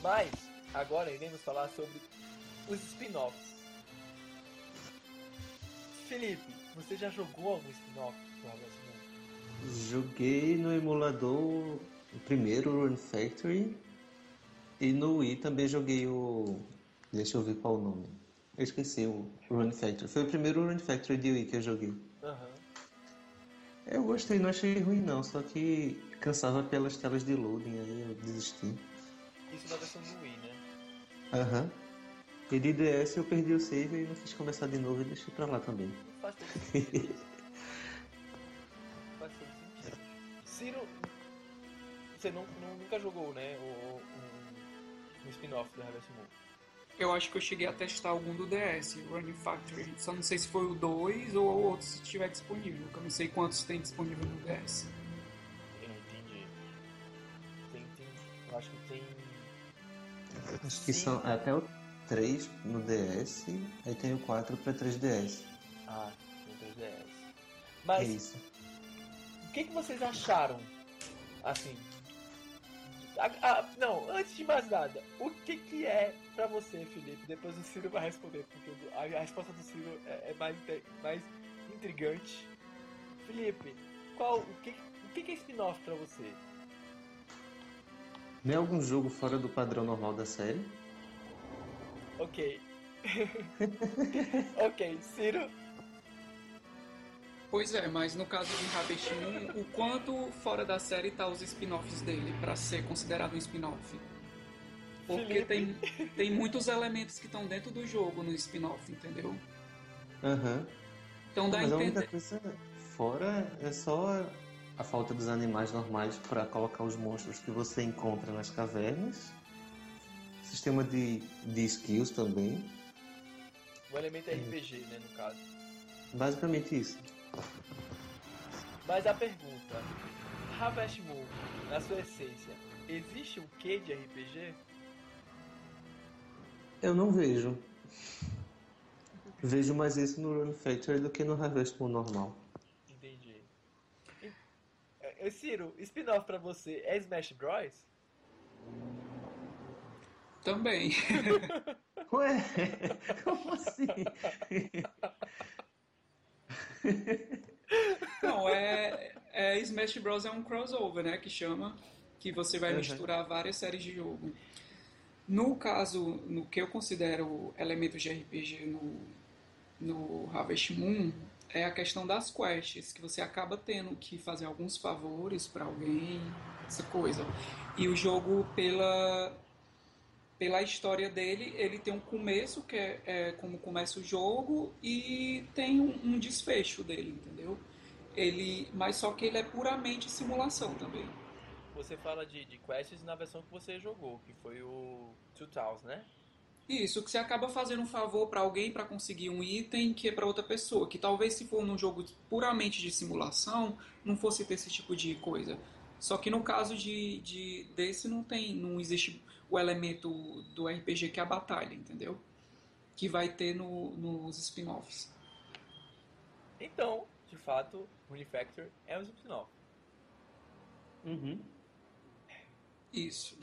Mas, agora iremos falar sobre os spin-offs. Felipe, você já jogou algum spin-off do Moon?
Joguei no emulador o primeiro Run Factory e no Wii também joguei o. Deixa eu ver qual o nome. Eu esqueci o Run Factory. Foi o primeiro Run Factory de Wii que eu joguei.
Aham.
Eu gostei, não achei ruim não, só que cansava pelas telas de loading, aí eu desisti.
Isso na versão do Wii, né?
Aham. E de DS eu perdi o save e não quis começar de novo e deixei pra lá também.
Faz todo sentido. Faz todo sentido. Ciro, você não, não- nunca jogou, né? O, um, um spin-off do Harvest Moon.
Eu acho que eu cheguei a testar algum do DS, o Running Factory. Só não sei se foi o 2 ou o outro se estiver disponível, que eu não sei quantos tem disponível no DS.
Eu não entendi. Tem, tem. Eu acho que tem.
Acho que
Sim.
são até o 3 no DS, aí tem o 4 pra 3DS.
Ah, tem 3DS.
É
Mas
isso.
o que, que vocês acharam? Assim. a- a- não, antes de mais nada, o que, que é pra você, Felipe? Depois o Ciro vai responder, porque a, a resposta do Ciro é, é mais, mais intrigante. Felipe, qual, o, que, o que, que é spin-off pra você?
Não é algum jogo fora do padrão normal da série?
Ok. ok, Ciro.
Pois é, mas no caso de Moon, o quanto fora da série tá os spin-offs dele pra ser considerado um spin-off? Porque tem, tem muitos elementos que estão dentro do jogo no spin-off, entendeu?
Aham.
Então dá a
Mas a única coisa fora é só a falta dos animais normais para colocar os monstros que você encontra nas cavernas. Sistema de, de skills também.
O elemento é RPG, né, no caso.
Basicamente isso.
Mas a pergunta: Harvest Moon, na sua essência, existe um quê de RPG?
Eu não vejo. Vejo mais isso no Run Factory do que no Harvest Moon normal.
Entendi. E- é, Ciro, spin-off pra você é Smash Bros?
Também.
Ué, como assim?
Não, é, é Smash Bros. é um crossover, né? Que chama, que você vai
Uhum.
misturar várias séries de jogo. No caso, no que eu considero elementos de RPG no, no Harvest Moon, é a questão das quests, que você acaba tendo que fazer alguns favores para alguém, essa coisa. E o jogo, pela, pela história dele, ele tem um começo, que é, é como começa o jogo, e tem um, um desfecho dele, entendeu? Ele, mas só que ele é puramente simulação também.
Você fala de, de quests na versão que você jogou, que foi o 2000, né?
Isso, que você acaba fazendo um favor para alguém para conseguir um item que é para outra pessoa. Que talvez se for num jogo puramente de simulação, não fosse ter esse tipo de coisa. Só que no caso de, de desse não tem, não existe o elemento do RPG que é a batalha, entendeu? Que vai ter no, nos spin-offs.
Então, de fato, Manufacture é um spin-off.
Uhum.
Isso.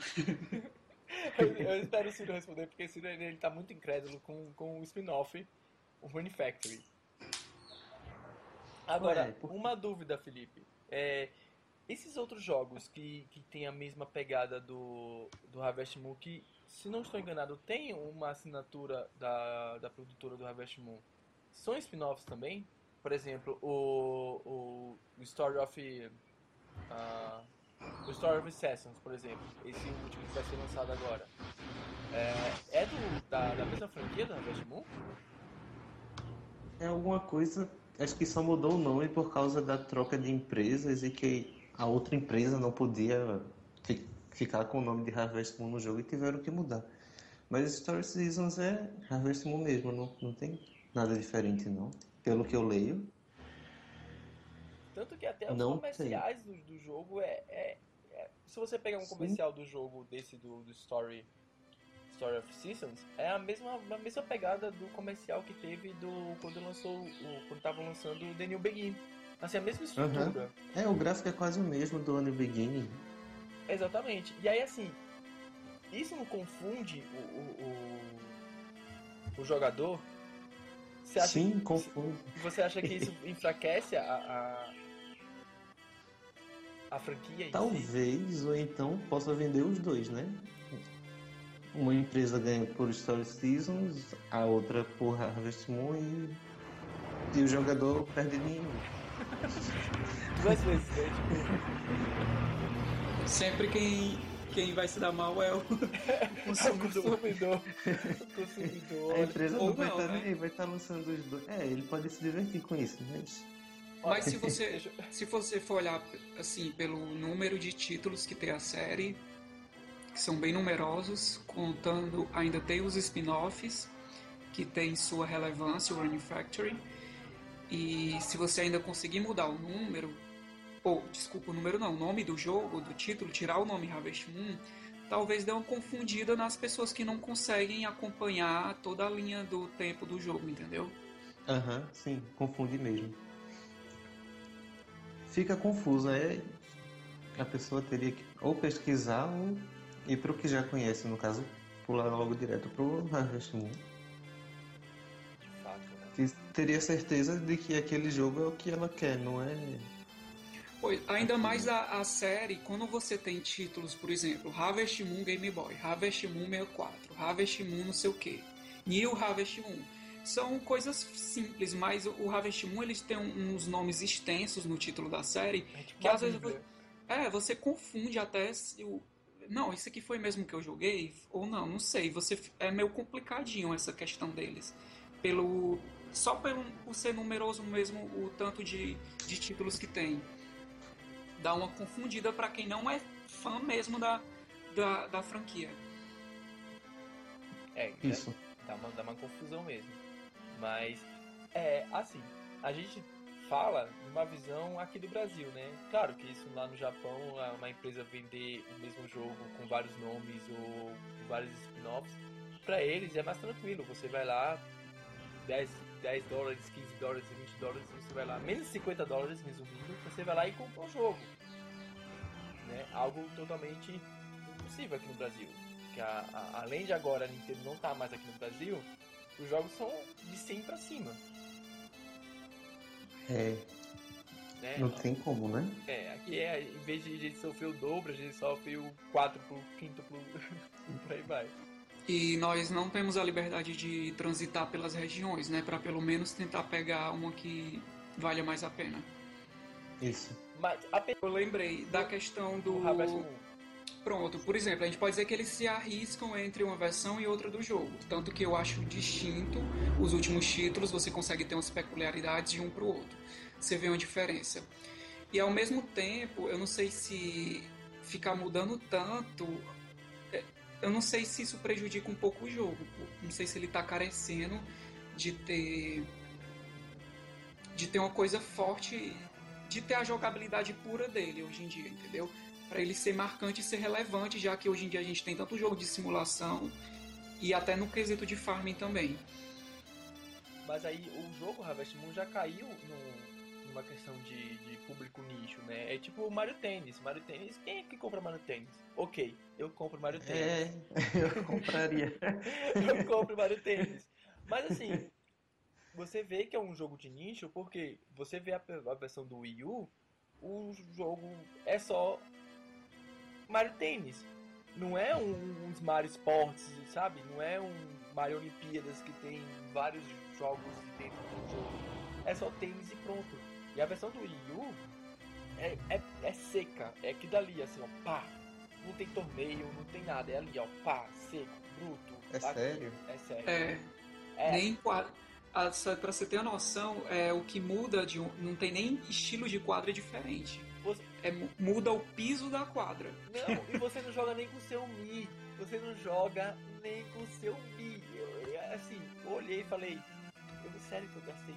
Eu, eu espero o Ciro responder, porque o Ciro ele, ele tá muito incrédulo com, com o spin-off, o Manufactory. Agora,
Ué, por-
uma dúvida, Felipe. É, esses outros jogos que, que tem a mesma pegada do, do Harvest Moon, que, se não estou enganado, tem uma assinatura da, da produtora do Harvest Moon, são spin-offs também? Por exemplo, o, o, Story of... ah, o Story of Assassins, por exemplo, esse último que vai ser lançado agora. É, é do, da, da mesma franquia do Harvest Moon?
É alguma coisa, acho que só mudou o nome por causa da troca de empresas e que a outra empresa não podia fi- ficar com o nome de Harvest Moon no jogo e tiveram que mudar. Mas Story Seasons é Harvest Moon mesmo, não, não tem nada diferente não, pelo que eu leio.
Tanto que até os
Não
comerciais do, do jogo é, é- é- Se você pegar um
Sim.
comercial do jogo desse do, do Story Story of Seasons, é a mesma, a mesma pegada do comercial que teve do quando lançou o, quando tava lançando o The New Begin. Assim, a mesma estrutura.
É, o gráfico é quase o mesmo do Ano Beginning.
Exatamente. E aí assim, isso não confunde o, o, o, o jogador?
Você acha Sim, que, confunde.
Você acha que isso enfraquece a, a, a franquia?
Talvez, si? ou então possa vender os dois, né? Uma empresa ganha por Story Seasons, a outra por Harvest Moon e, e o jogador perde dinheiro.
Duas vezes, né?
Tipo... Sempre quem quem vai se dar mal é o
consumidor. o consumidor.
A empresa não vai estar né? vai estar lançando os dois. É, ele pode se divertir com isso, mas.
Mas se você, se você for olhar assim pelo número de títulos que tem a série, que são bem numerosos, contando ainda tem os spin-offs que tem sua relevância, o Running Factory. E se você ainda conseguir mudar o número, ou desculpa, o número não, o nome do jogo, do título, tirar o nome Harvest Moon, talvez dê uma confundida nas pessoas que não conseguem acompanhar toda a linha do tempo do jogo, entendeu?
Aham, uhum, sim, confunde mesmo. Fica confuso, é a pessoa teria que ou pesquisar ou ir para o que já conhece, no caso, pular logo direto pro Harvest Moon. Teria certeza de que aquele jogo é o que ela quer, não é
Pois, ainda mais a, a, série, quando você tem títulos, por exemplo, Harvest Moon Game Boy, Harvest Moon 64, Harvest Moon não sei o que, New Harvest Moon. São coisas simples, mas o Harvest Moon eles têm uns nomes extensos no título da série é tipo que às vezes você, é, você confunde até se o não, isso aqui foi mesmo que eu joguei ou não, não sei. Você é meio complicadinho essa questão deles. Pelo só pelo por ser numeroso mesmo o tanto de, de títulos que tem dá uma confundida para quem não é fã mesmo da, da, da franquia.
É, isso. Dá uma, dá uma confusão mesmo. Mas, é, assim, a gente fala numa visão aqui do Brasil, né? Claro que isso lá no Japão, uma empresa vender o mesmo jogo com vários nomes ou vários spin-offs, para eles é mais tranquilo. Você vai lá, 10, 10 dólares, 15 dólares, 20 dólares, você vai lá, menos 50 dólares, resumindo, você vai lá e compra o jogo. Né? Algo totalmente impossível aqui no Brasil. Que a, a, além de agora a Nintendo não tá mais aqui no Brasil, os jogos são de 100 para cima.
É. Né? Não tem como, né?
É, aqui é, em vez de a gente sofrer o dobro, a gente sofre o 4 pro quinto pro. por aí vai.
E nós não temos a liberdade de transitar pelas regiões, né? Para pelo menos tentar pegar uma que valha mais a pena.
Isso.
Mas a... eu lembrei da questão do. Pronto, por exemplo, a gente pode dizer que eles se arriscam entre uma versão e outra do jogo. Tanto que eu acho distinto os últimos títulos, você consegue ter umas peculiaridades de um para o outro. Você vê uma diferença. E ao mesmo tempo, eu não sei se ficar mudando tanto eu não sei se isso prejudica um pouco o jogo. Não sei se ele está carecendo de ter de ter uma coisa forte, de ter a jogabilidade pura dele hoje em dia, entendeu? Para ele ser marcante e ser relevante, já que hoje em dia a gente tem tanto jogo de simulação e até no quesito de farming também.
Mas aí o jogo Harvest Moon já caiu no uma questão de, de tipo Mario Tênis. Mario Tênis, quem é que compra Mario Tênis? Ok, eu compro Mario Tênis.
É, eu compraria.
eu compro Mario Tênis. Mas assim, você vê que é um jogo de nicho porque você vê a, a versão do Wii U, o jogo é só Mario Tênis. Não é um, uns Mario Sports, sabe? Não é um Mario Olimpíadas que tem vários jogos dentro do jogo. É só tênis e pronto. E a versão do Wii U é, é, é seca, é que dali, assim, ó, pá. Não tem torneio, não tem nada, é ali, ó, pá, seco, bruto.
É aqui, sério?
É sério.
É. é. Nem quadra. Ah, pra você ter a noção, é, o que muda de um, não tem nem estilo de quadra diferente. Você... É, muda o piso da quadra.
Não, e você não joga nem com o seu Mi. Você não joga nem com o seu Mi. Eu, assim, eu olhei e falei, eu, sério que eu gastei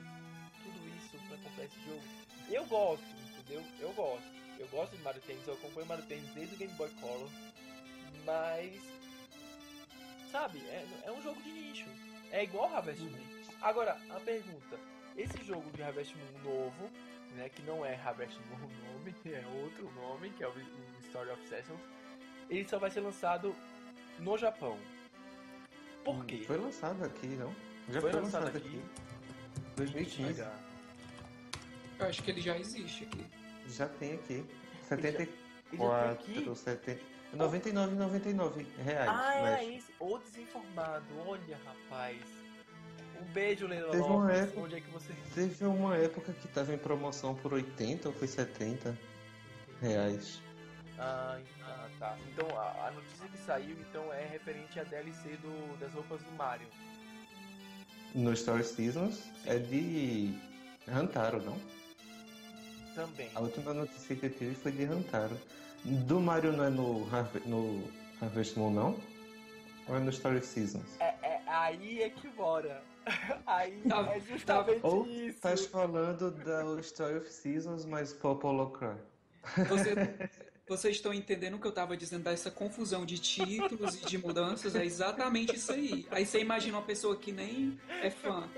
pra comprar esse jogo. Eu gosto, entendeu? Eu gosto. Eu gosto de Mario Tennis, eu acompanho Mario Tennis desde o Game Boy Color. Mas. Sabe, é, é um jogo de nicho. É igual Harvest Moon. Agora, a pergunta: esse jogo de Harvest Moon novo, né, que não é Harvest Moon o nome, é outro nome, que é o, o Story of Sessions, ele só vai ser lançado no Japão. Por quê?
Foi lançado aqui, não? Já
Foi
foi,
lançado
lançado,
aqui?
aqui. 2015.
Eu acho que ele já existe aqui.
Já tem aqui.
Ele já tem
74, 70. 99, 99 reais.
Ah,
mas
é isso. O desinformado. Olha, rapaz. Um beijo, Leila
Teve uma
Lopes.
época-
Onde é que você.
teve uma época que tava em promoção por 80 ou foi 70 reais.
Ah, ah, tá. Então a, a notícia que saiu então é referente à DLC do, das roupas do Mario.
No Story Seasons é de Hantaro, não?
Também.
A última notícia que eu tive foi de Hantaro. Do Mario não é no, Harve- no Harvest Moon, não? Ou é no Story Seasons?
É, é- aí é que mora. Aí
Tá-
é justamente
Ou
isso.
estás falando da Story of Seasons, mas Popolo Cry.
Você- vocês estão entendendo o que eu estava dizendo dessa confusão de títulos e de mudanças? É exatamente isso aí. Aí você imagina uma pessoa que nem é fã.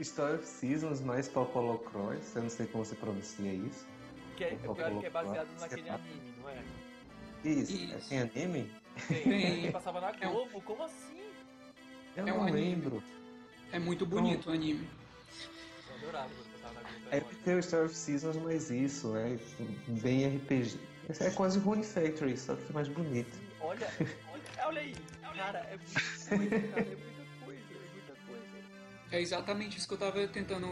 Story of Seasons mais Popolo Cross, eu não sei como se pronuncia isso.
Que é, eu acho que é baseado naquele anime, não é?
Isso,
Isso.
é tem anime?
Tem,
Tem.
passava na
É
Globo, como assim?
Eu
É um
não
anime.
lembro.
É muito bonito o anime.
Eu adorava quando passava na Globo.
É porque tem o Story of Seasons, mas isso, é bem RPG. É quase Rune Factory, só que mais bonito.
Olha, olha, olha aí. Cara, é muita coisa, cara. É muita É
exatamente isso que eu estava tentando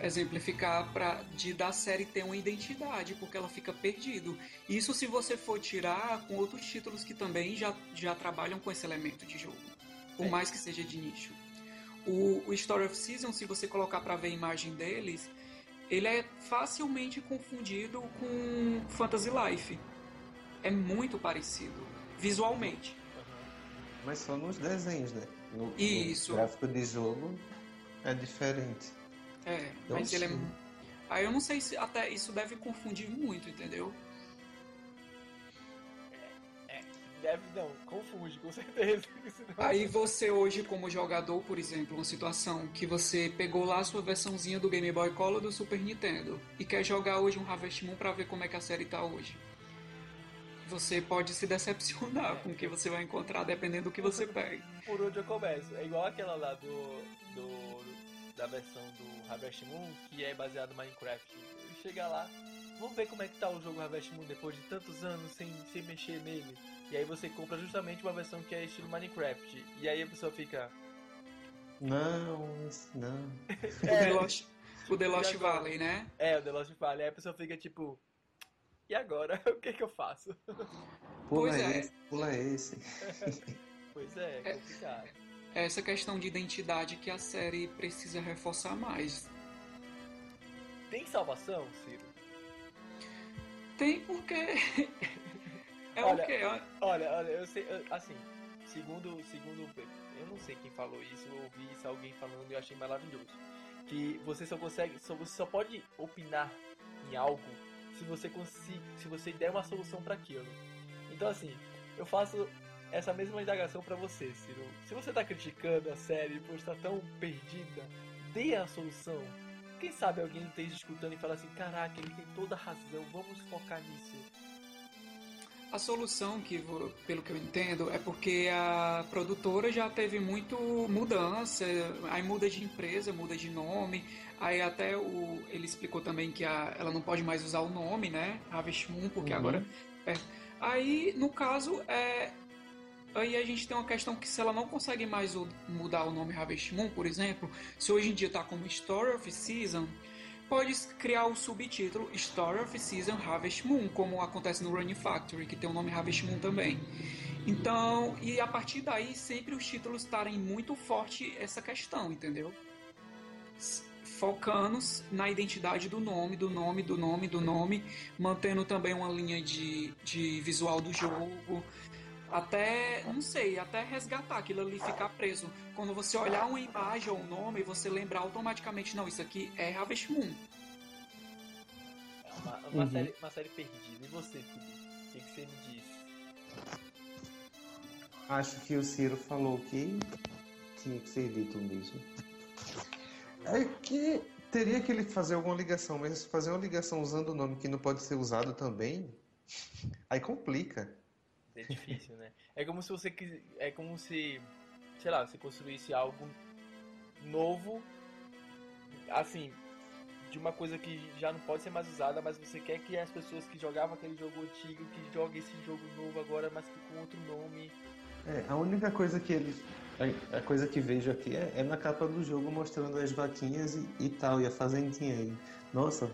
exemplificar para de da série ter uma identidade, porque ela fica perdido. Isso se você for tirar com outros títulos que também já, já trabalham com esse elemento de jogo, por
É.
mais que seja de nicho. O, o Story of Season, se você colocar para ver a imagem deles, ele é facilmente confundido com Fantasy Life. É muito parecido, visualmente.
Mas só nos desenhos, né? No,
Isso.
no gráfico de jogo é diferente.
É,
Eu
mas ele é. Aí eu não sei se até isso deve confundir muito, entendeu?
Deve não, confunde, com certeza.
Aí você hoje, como jogador, por exemplo, uma situação que você pegou lá a sua versãozinha do Game Boy Color do Super Nintendo e quer jogar hoje um Harvest Moon pra ver como é que a série tá hoje. Você pode se decepcionar com o que você vai encontrar dependendo do que você pega.
Por onde eu começo? É igual aquela lá do, do da versão do Harvest Moon, que é baseado no Minecraft. Chega lá, vamos ver como é que tá o jogo Harvest Moon depois de tantos anos sem, sem mexer nele. E aí você compra justamente uma versão que é estilo Minecraft. E aí a pessoa fica.
Não, não.
O The Lost, o The Lost
E agora?
Valley, né?
É, o The Lost Valley. Aí a pessoa fica tipo. E agora? O que que eu faço?
Pula
Pois é.
esse, pula esse.
Pois é,
É.
complicado.
Essa questão de identidade que a série precisa reforçar mais.
Tem salvação, Ciro?
Tem porque. É
Olha,
o quê?
Olha, olha, eu sei, eu- assim, segundo, segundo, eu não sei quem falou isso, eu ouvi isso alguém falando e eu achei maravilhoso. Que você só consegue, só, você só pode opinar em algo se você conseguir, se você der uma solução para aquilo. Então assim, eu faço essa mesma indagação para você, Ciro. Se você tá criticando a série por estar tão perdida, dê a solução. Quem sabe alguém esteja escutando e fala assim, caraca, ele tem toda a razão, vamos focar nisso.
A solução, que pelo que eu entendo, é porque a produtora já teve muito mudança, aí muda de empresa, muda de nome, aí até o, ele explicou também que a, ela não pode mais usar o nome, né? Harvest Moon, porque
Uhum.
agora. é. Aí, no caso, é. Aí a gente tem uma questão que se ela não consegue mais mudar o nome Harvest Moon, por exemplo, se hoje em dia tá como Story of Season, pode criar o subtítulo Story of Season Harvest Moon, como acontece no Running Factory, que tem o nome Harvest Moon também. Então, e a partir daí, sempre os títulos estarem muito forte essa questão, entendeu? Focando na identidade do nome, do nome, do nome, do nome, mantendo também uma linha de, de visual do jogo, até, não sei, até resgatar aquilo ali ficar preso. Quando você olhar uma imagem ou um nome, você lembrar automaticamente, não, isso aqui é Harvest Moon.
É uma, uma
Uhum.
série, uma série perdida. E você, Felipe? O que, que você me diz?
Acho que o Ciro falou que tinha que ser dito mesmo. É que teria que ele fazer alguma ligação, mas fazer uma ligação usando o nome que não pode ser usado também, aí complica.
É difícil, né? É como se você quis... É como se, sei lá, você construísse algo novo, assim, de uma coisa que já não pode ser mais usada, mas você quer que as pessoas que jogavam aquele jogo antigo, que joguem esse jogo novo agora, mas que com outro nome.
É, a única coisa que eles. A, a coisa que vejo aqui é, é, na capa do jogo mostrando as vaquinhas e, e tal, e a fazendinha aí. Nossa,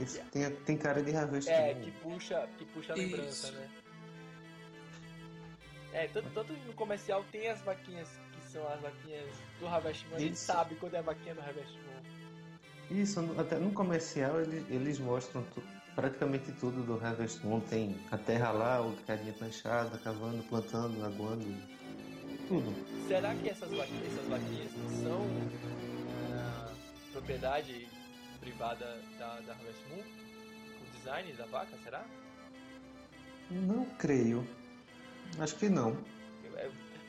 esse tem, tem cara de Harvest
É, que puxa, que puxa a lembrança, Isso. né? É, tanto, tanto no comercial tem as vaquinhas que são as vaquinhas do Harvest Moon, a gente sabe quando é a vaquinha do Harvest Moon.
Isso, até no comercial eles, eles mostram tu, praticamente tudo do Harvest Moon. Tem a terra lá, o carinha planchada, cavando, plantando, aguando, tudo.
Será que essas vaquinhas, essas vaquinhas são uh, propriedade privada da, da Harvest Moon? O design da vaca, será?
Não creio. Acho que não.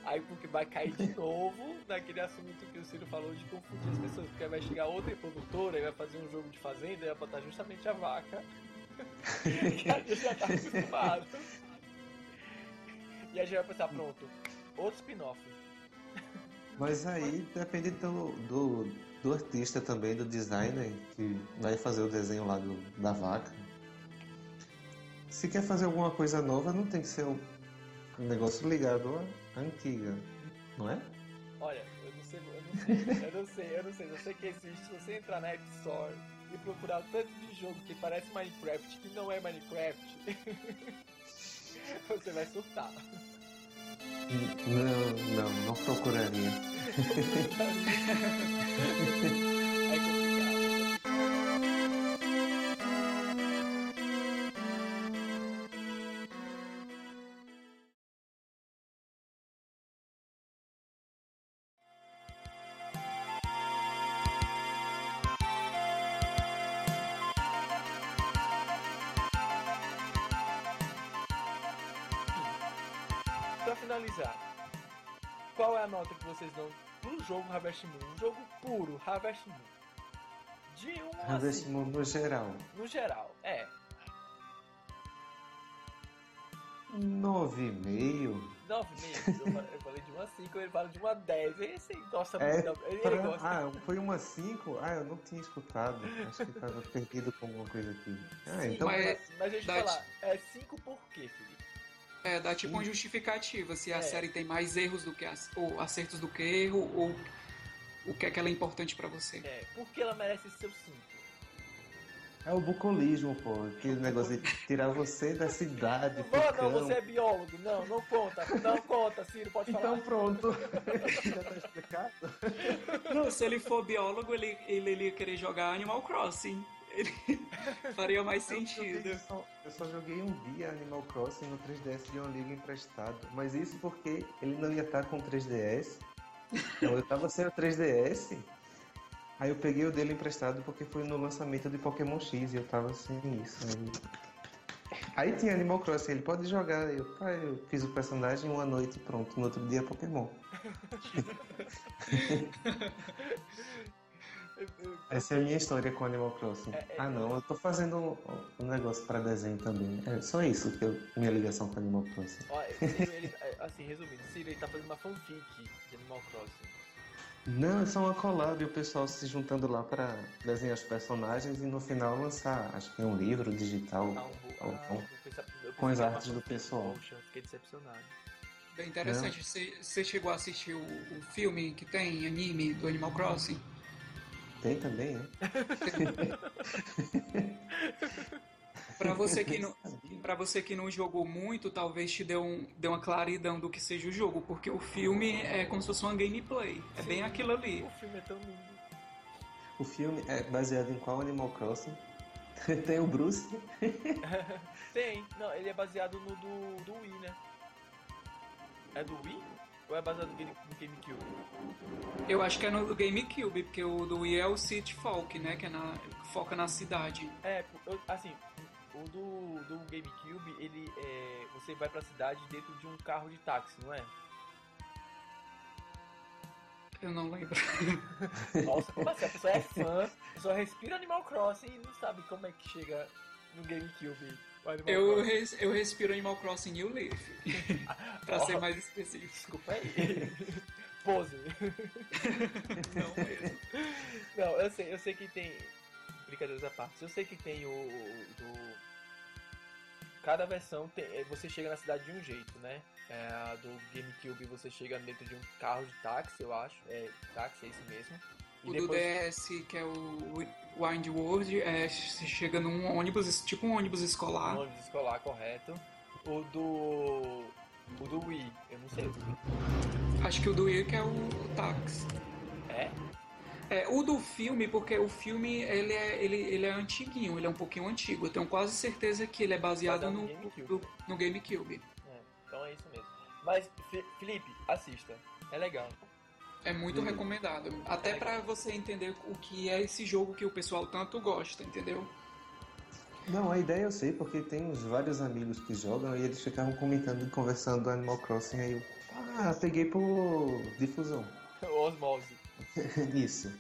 Aí porque vai cair de novo naquele assunto que o Ciro falou de confundir as pessoas, porque vai chegar outra produtora e vai fazer um jogo de fazenda e vai botar justamente a vaca. que a gente já tá acostumado. E a gente vai pensar, pronto, outro spin-off.
Mas aí depende do, do, do, artista também, do designer, que vai fazer o desenho lá do, da vaca. Se quer fazer alguma coisa nova, não tem que ser um, negócio ligado à antiga, não é?
Olha, eu não sei, eu não sei, eu não sei, eu não sei, eu sei que existe. Se você entrar na App Store e procurar o tanto de jogo que parece Minecraft, que não é Minecraft, você vai surtar.
Não, não, não procuraria.
é finalizar, qual é a nota que vocês dão pro jogo Harvest Moon? Um jogo puro, Harvest Moon. De 1 um
Harvest
assim,
Moon no geral.
No geral, é.
9,5.
9,5. Eu falei de uma 5, ele fala de uma 10. Esse gosta
É,
muito. Ele,
pra-
ele gosta.
Ah, foi uma 5? Ah, eu não tinha escutado. Acho que tava perdido com alguma coisa aqui. Ah,
Sim,
então.
mas, mas deixa eu
dá-
falar, é 5 por quê, Felipe?
É, dá tipo uma justificativa se a
É.
série tem mais erros do que ou acertos do que erro, ou o que é que ela é importante pra você.
É, por que ela merece seu 5?
É o bucolismo, pô. Aquele negócio de tirar você da cidade.
Não, não, você é biólogo. Não, não conta. Não conta, Ciro, pode falar.
Então pronto. Já tá explicado?
Não, se ele for biólogo, ele, ele, ele ia querer jogar Animal Crossing. Ele faria mais
Eu
sentido.
só, eu só joguei um dia Animal Crossing no 3DS de um amigo emprestado. Mas isso porque ele não ia estar com o 3DS. Então eu tava sem o 3DS. Aí eu peguei o dele emprestado porque foi no lançamento de Pokémon X e eu tava sem isso. Aí, aí tinha Animal Crossing, ele pode jogar. Eu, tá, eu fiz o personagem uma noite e pronto. No outro dia Pokémon. Essa é a minha história com Animal Crossing.
É, é,
ah não, eu tô fazendo um, um negócio pra desenho também. É só isso que eu, minha ligação com Animal Crossing.
Ó, ele, é, assim, resumindo, Ciro ele tá fazendo uma fanfic de Animal Crossing.
Não, é só uma collab e o pessoal se juntando lá pra desenhar os personagens e no final lançar, acho que um livro digital.
Ah, um,
Ou-
ah,
com as artes do pessoal.
Poxa, eu fiquei decepcionado.
Bem interessante. Você, você chegou a assistir o, o filme que tem, anime do Animal Crossing?
Tem também, né?
Pra você que não, para você que não jogou muito, talvez te dê, um, dê uma claridão do que seja o jogo, porque o filme é como se fosse uma gameplay. É bem aquilo ali.
O filme é tão lindo.
O filme é baseado em qual Animal Crossing? Tem o Bruce.
Tem, não, ele é baseado no do, do Wii, né? É do Wii? Ou é baseado no, Game, no GameCube?
Eu acho que é no GameCube, porque o do Wii é o City Folk, né? Que é na, foca na cidade.
É, eu- assim, o do, do GameCube, ele é. Você vai pra cidade dentro de um carro de táxi, não é?
Eu não lembro.
Nossa, como assim? A pessoa é fã, pessoa respira Animal Crossing e não sabe como é que chega no GameCube?
Eu, res, eu respiro Animal Crossing New Leaf. pra ser mais específico.
Desculpa aí. Pose.
Não mesmo.
Não, eu sei, eu sei que tem. Brincadeiras à parte. Eu sei que tem o. o do... Cada versão tem, é, você chega na cidade de um jeito, né? É, a do GameCube você chega dentro de um carro de táxi, eu acho. É, táxi, é isso mesmo.
O depois... do DS, que é o Wind World, é, chega num ônibus, tipo um ônibus escolar.
Um ônibus escolar, correto. O do. O do Wii, eu não sei.
Acho que o do Wii que é o táxi.
É?
É, o do filme, porque o filme ele é, ele, ele é antiguinho, ele é um pouquinho antigo. Eu tenho quase certeza que ele é baseado no, no GameCube. No, GameCube.
É, então é isso mesmo. Mas, Felipe, assista. É legal.
É muito hum. recomendado. Até para você entender o que é esse jogo que o pessoal tanto gosta, entendeu?
Não, a ideia eu sei, porque tem uns vários amigos que jogam e eles ficavam comentando e conversando do Animal Crossing aí eu, ah, peguei por difusão.
Osmose.
Isso.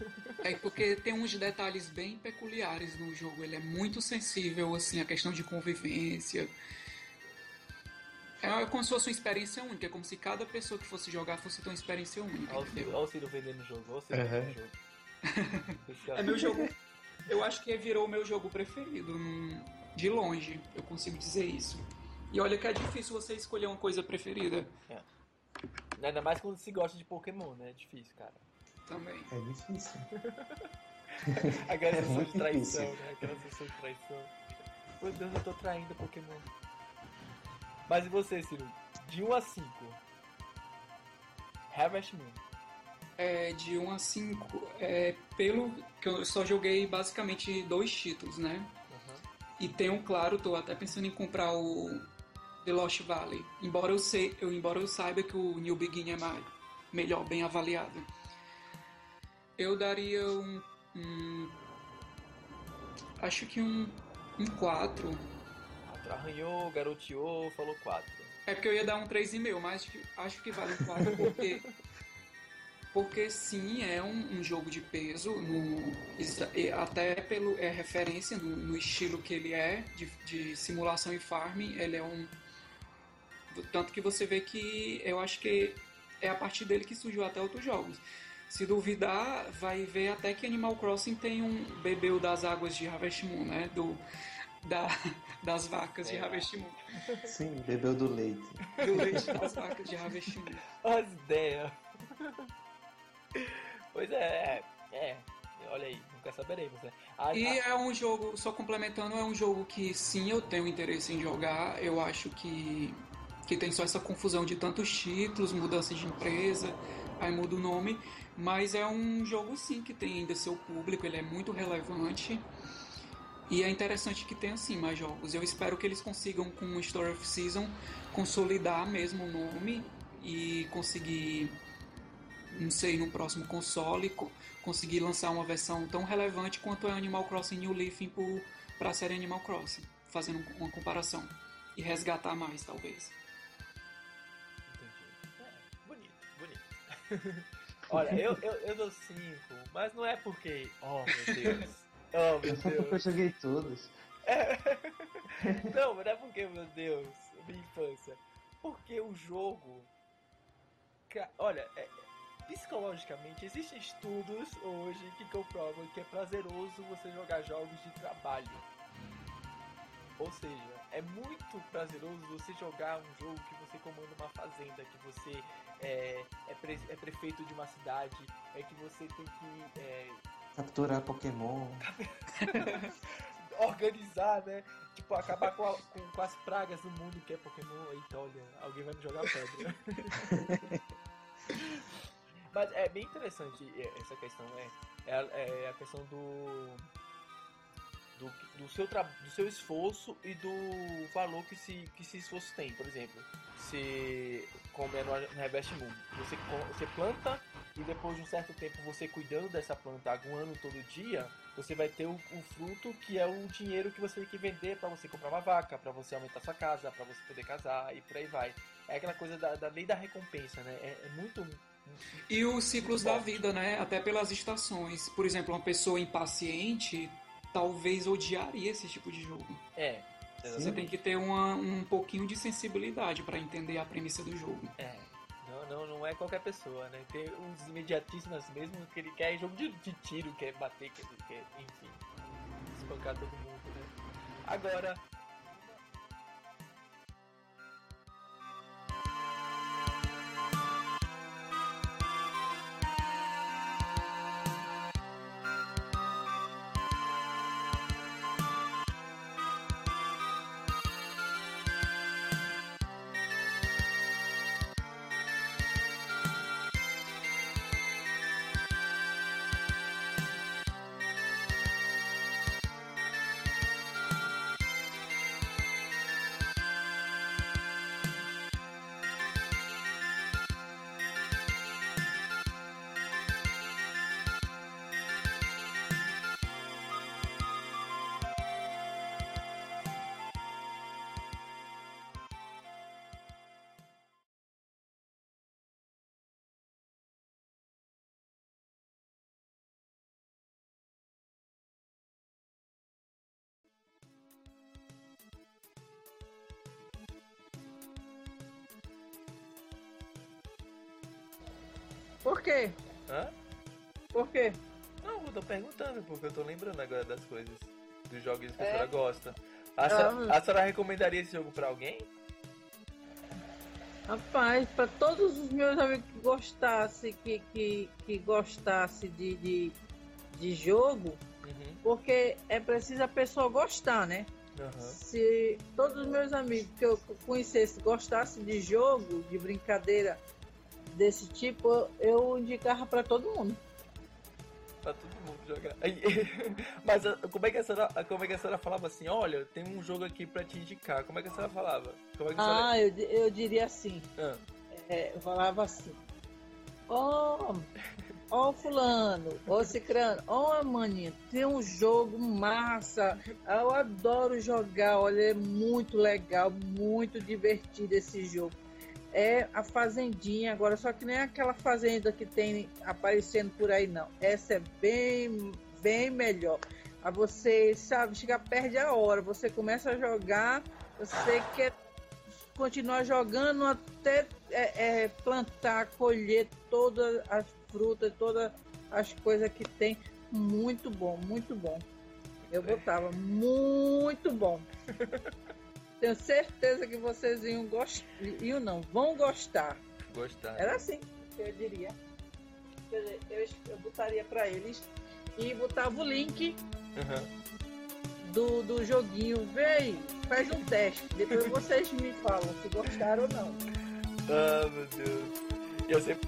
É porque tem uns detalhes bem peculiares no jogo. Ele é muito sensível, assim, a questão de convivência. É como se fosse uma experiência única, é como se cada pessoa que fosse jogar fosse ter uma experiência única.
Olha o Ciro vendendo o jogo, olha o Ciro vendendo o
jogo. é meu jogo. Eu acho que virou o meu jogo preferido, de longe, eu consigo dizer isso. E olha que é difícil você escolher uma coisa preferida. É.
Ainda mais quando se gosta de Pokémon, né? É difícil, cara.
Também.
É difícil.
Aquela é sensação de traição, difícil. né? Aquela sensação de traição. Meu Deus, eu tô traindo Pokémon. Mas e você, Ciro? De 1 a 5. Harvest Moon.
É, de 1 a 5. É, pelo que eu só joguei basicamente dois títulos, né? Uhum. E tenho, claro, tô até pensando em comprar o The Lost Valley. Embora eu, sei, eu, embora eu saiba que o New Begin é mais, melhor, bem avaliado. Eu daria um. um acho que um, um 4
arranhou, garoteou, falou 4.
É porque eu ia dar um 3,5, mas acho que vale um 4 porque. porque sim, é um, um, jogo de peso, no, até pelo é referência no, no, estilo que ele é, de, de simulação e farming, ele é um. Tanto que você vê que eu acho que é a partir dele que surgiu até outros jogos. Se duvidar, vai ver até que Animal Crossing tem um bebeu das águas de Harvest Moon, né? Do, da, das vacas é. de Ravestimum.
Sim, bebeu do leite.
Do leite das vacas de Ravestimum.
As ideias. Pois é, é, é. Olha aí, nunca saberemos, né?
A, e a... é um jogo, só complementando, é um jogo que sim, eu tenho interesse em jogar. Eu acho que, que tem só essa confusão de tantos títulos, mudança de empresa, aí muda o nome. Mas é um jogo sim que tem ainda seu público, ele é muito relevante. E é interessante que tenha assim mais jogos. Eu espero que eles consigam com o Story of Season consolidar mesmo o nome e conseguir, não sei, no próximo console conseguir lançar uma versão tão relevante quanto é Animal Crossing New Leaf para a série Animal Crossing, fazendo uma comparação e resgatar mais talvez.
Entendi. É, bonito, bonito. Olha, eu, eu, eu dou 5, mas não é porque, oh meu Deus. Oh, meu Deus.
eu joguei todos.
É. Não, mas não é porque, meu Deus, minha infância. Porque o jogo. Olha, é... psicologicamente, existem estudos hoje que comprovam que é prazeroso você jogar jogos de trabalho. Ou seja, é muito prazeroso você jogar um jogo que você comanda uma fazenda, que você é, é, pre, é prefeito de uma cidade, é que você tem que é,
Capturar Pokémon.
Organizar, né? Tipo, acabar com, a, com, com, as pragas do mundo que é Pokémon. Eita, olha, alguém vai me jogar pedra. Mas é bem interessante essa questão, né? É, é a questão do do, do, seu, do seu esforço e do valor que se, que esse esforço tem. Por exemplo, se, como é no, no Harvest Moon, você, você planta e depois de um certo tempo você cuidando dessa planta, aguando todo dia, você vai ter o, o fruto que é o dinheiro que você tem que vender para você comprar uma vaca, para você aumentar sua casa, para você poder casar e por aí vai. É aquela coisa da, da lei da recompensa, né? É, é muito
e os ciclos da vida, né? Até pelas estações. Por exemplo, uma pessoa impaciente talvez odiaria esse tipo de jogo.
É.
Você tem que ter uma, um pouquinho de sensibilidade para entender a premissa do jogo.
É. É qualquer pessoa, né? Tem uns imediatistas mesmo que ele quer jogo de, de tiro, quer bater, quer, quer, enfim, espancar todo mundo, né? Agora,
Por quê?
Hã?
Por quê?
Não, eu tô perguntando, porque eu tô lembrando agora das coisas. Dos jogos que a
É?
senhora gosta. A, senhora,
Ah.
a senhora recomendaria esse jogo pra alguém?
Rapaz, para todos os meus amigos que gostassem, que, que, que gostasse de, de, de jogo,
Uhum.
porque é preciso a pessoa gostar, né?
Aham.
Se todos os meus amigos que eu conhecesse gostassem de jogo, de brincadeira desse tipo, eu indicava para todo mundo.
Pra todo mundo jogar. Mas ah, como é, que a senhora, como é que a senhora falava assim? Olha, tem um jogo aqui pra te indicar. Como é que a senhora falava? É a senhora...
Ah, eu, eu diria assim,
Ah,
é, eu falava assim, ó, ó fulano, ó cicrano, ó maninho, tem um jogo massa, eu adoro jogar, olha, é muito legal, muito divertido esse jogo. É a Fazendinha agora, só que nem aquela fazenda que tem aparecendo por aí, não. Essa é bem, bem melhor. A você, sabe, chega perde a hora, você começa a jogar, você quer continuar jogando até é, é, plantar, colher todas as frutas, todas as coisas que tem. Muito bom, muito bom. Eu botava muito bom. Tenho certeza que vocês iam gostar. Iam não, vão gostar.
gostar.
Era assim que eu diria. Quer dizer, Eu, eu botaria para eles e botava o link
Aham.
do, do joguinho. Vem, faz um teste. Depois vocês me falam se gostaram ou não.
Ah, meu Deus. Eu sempre,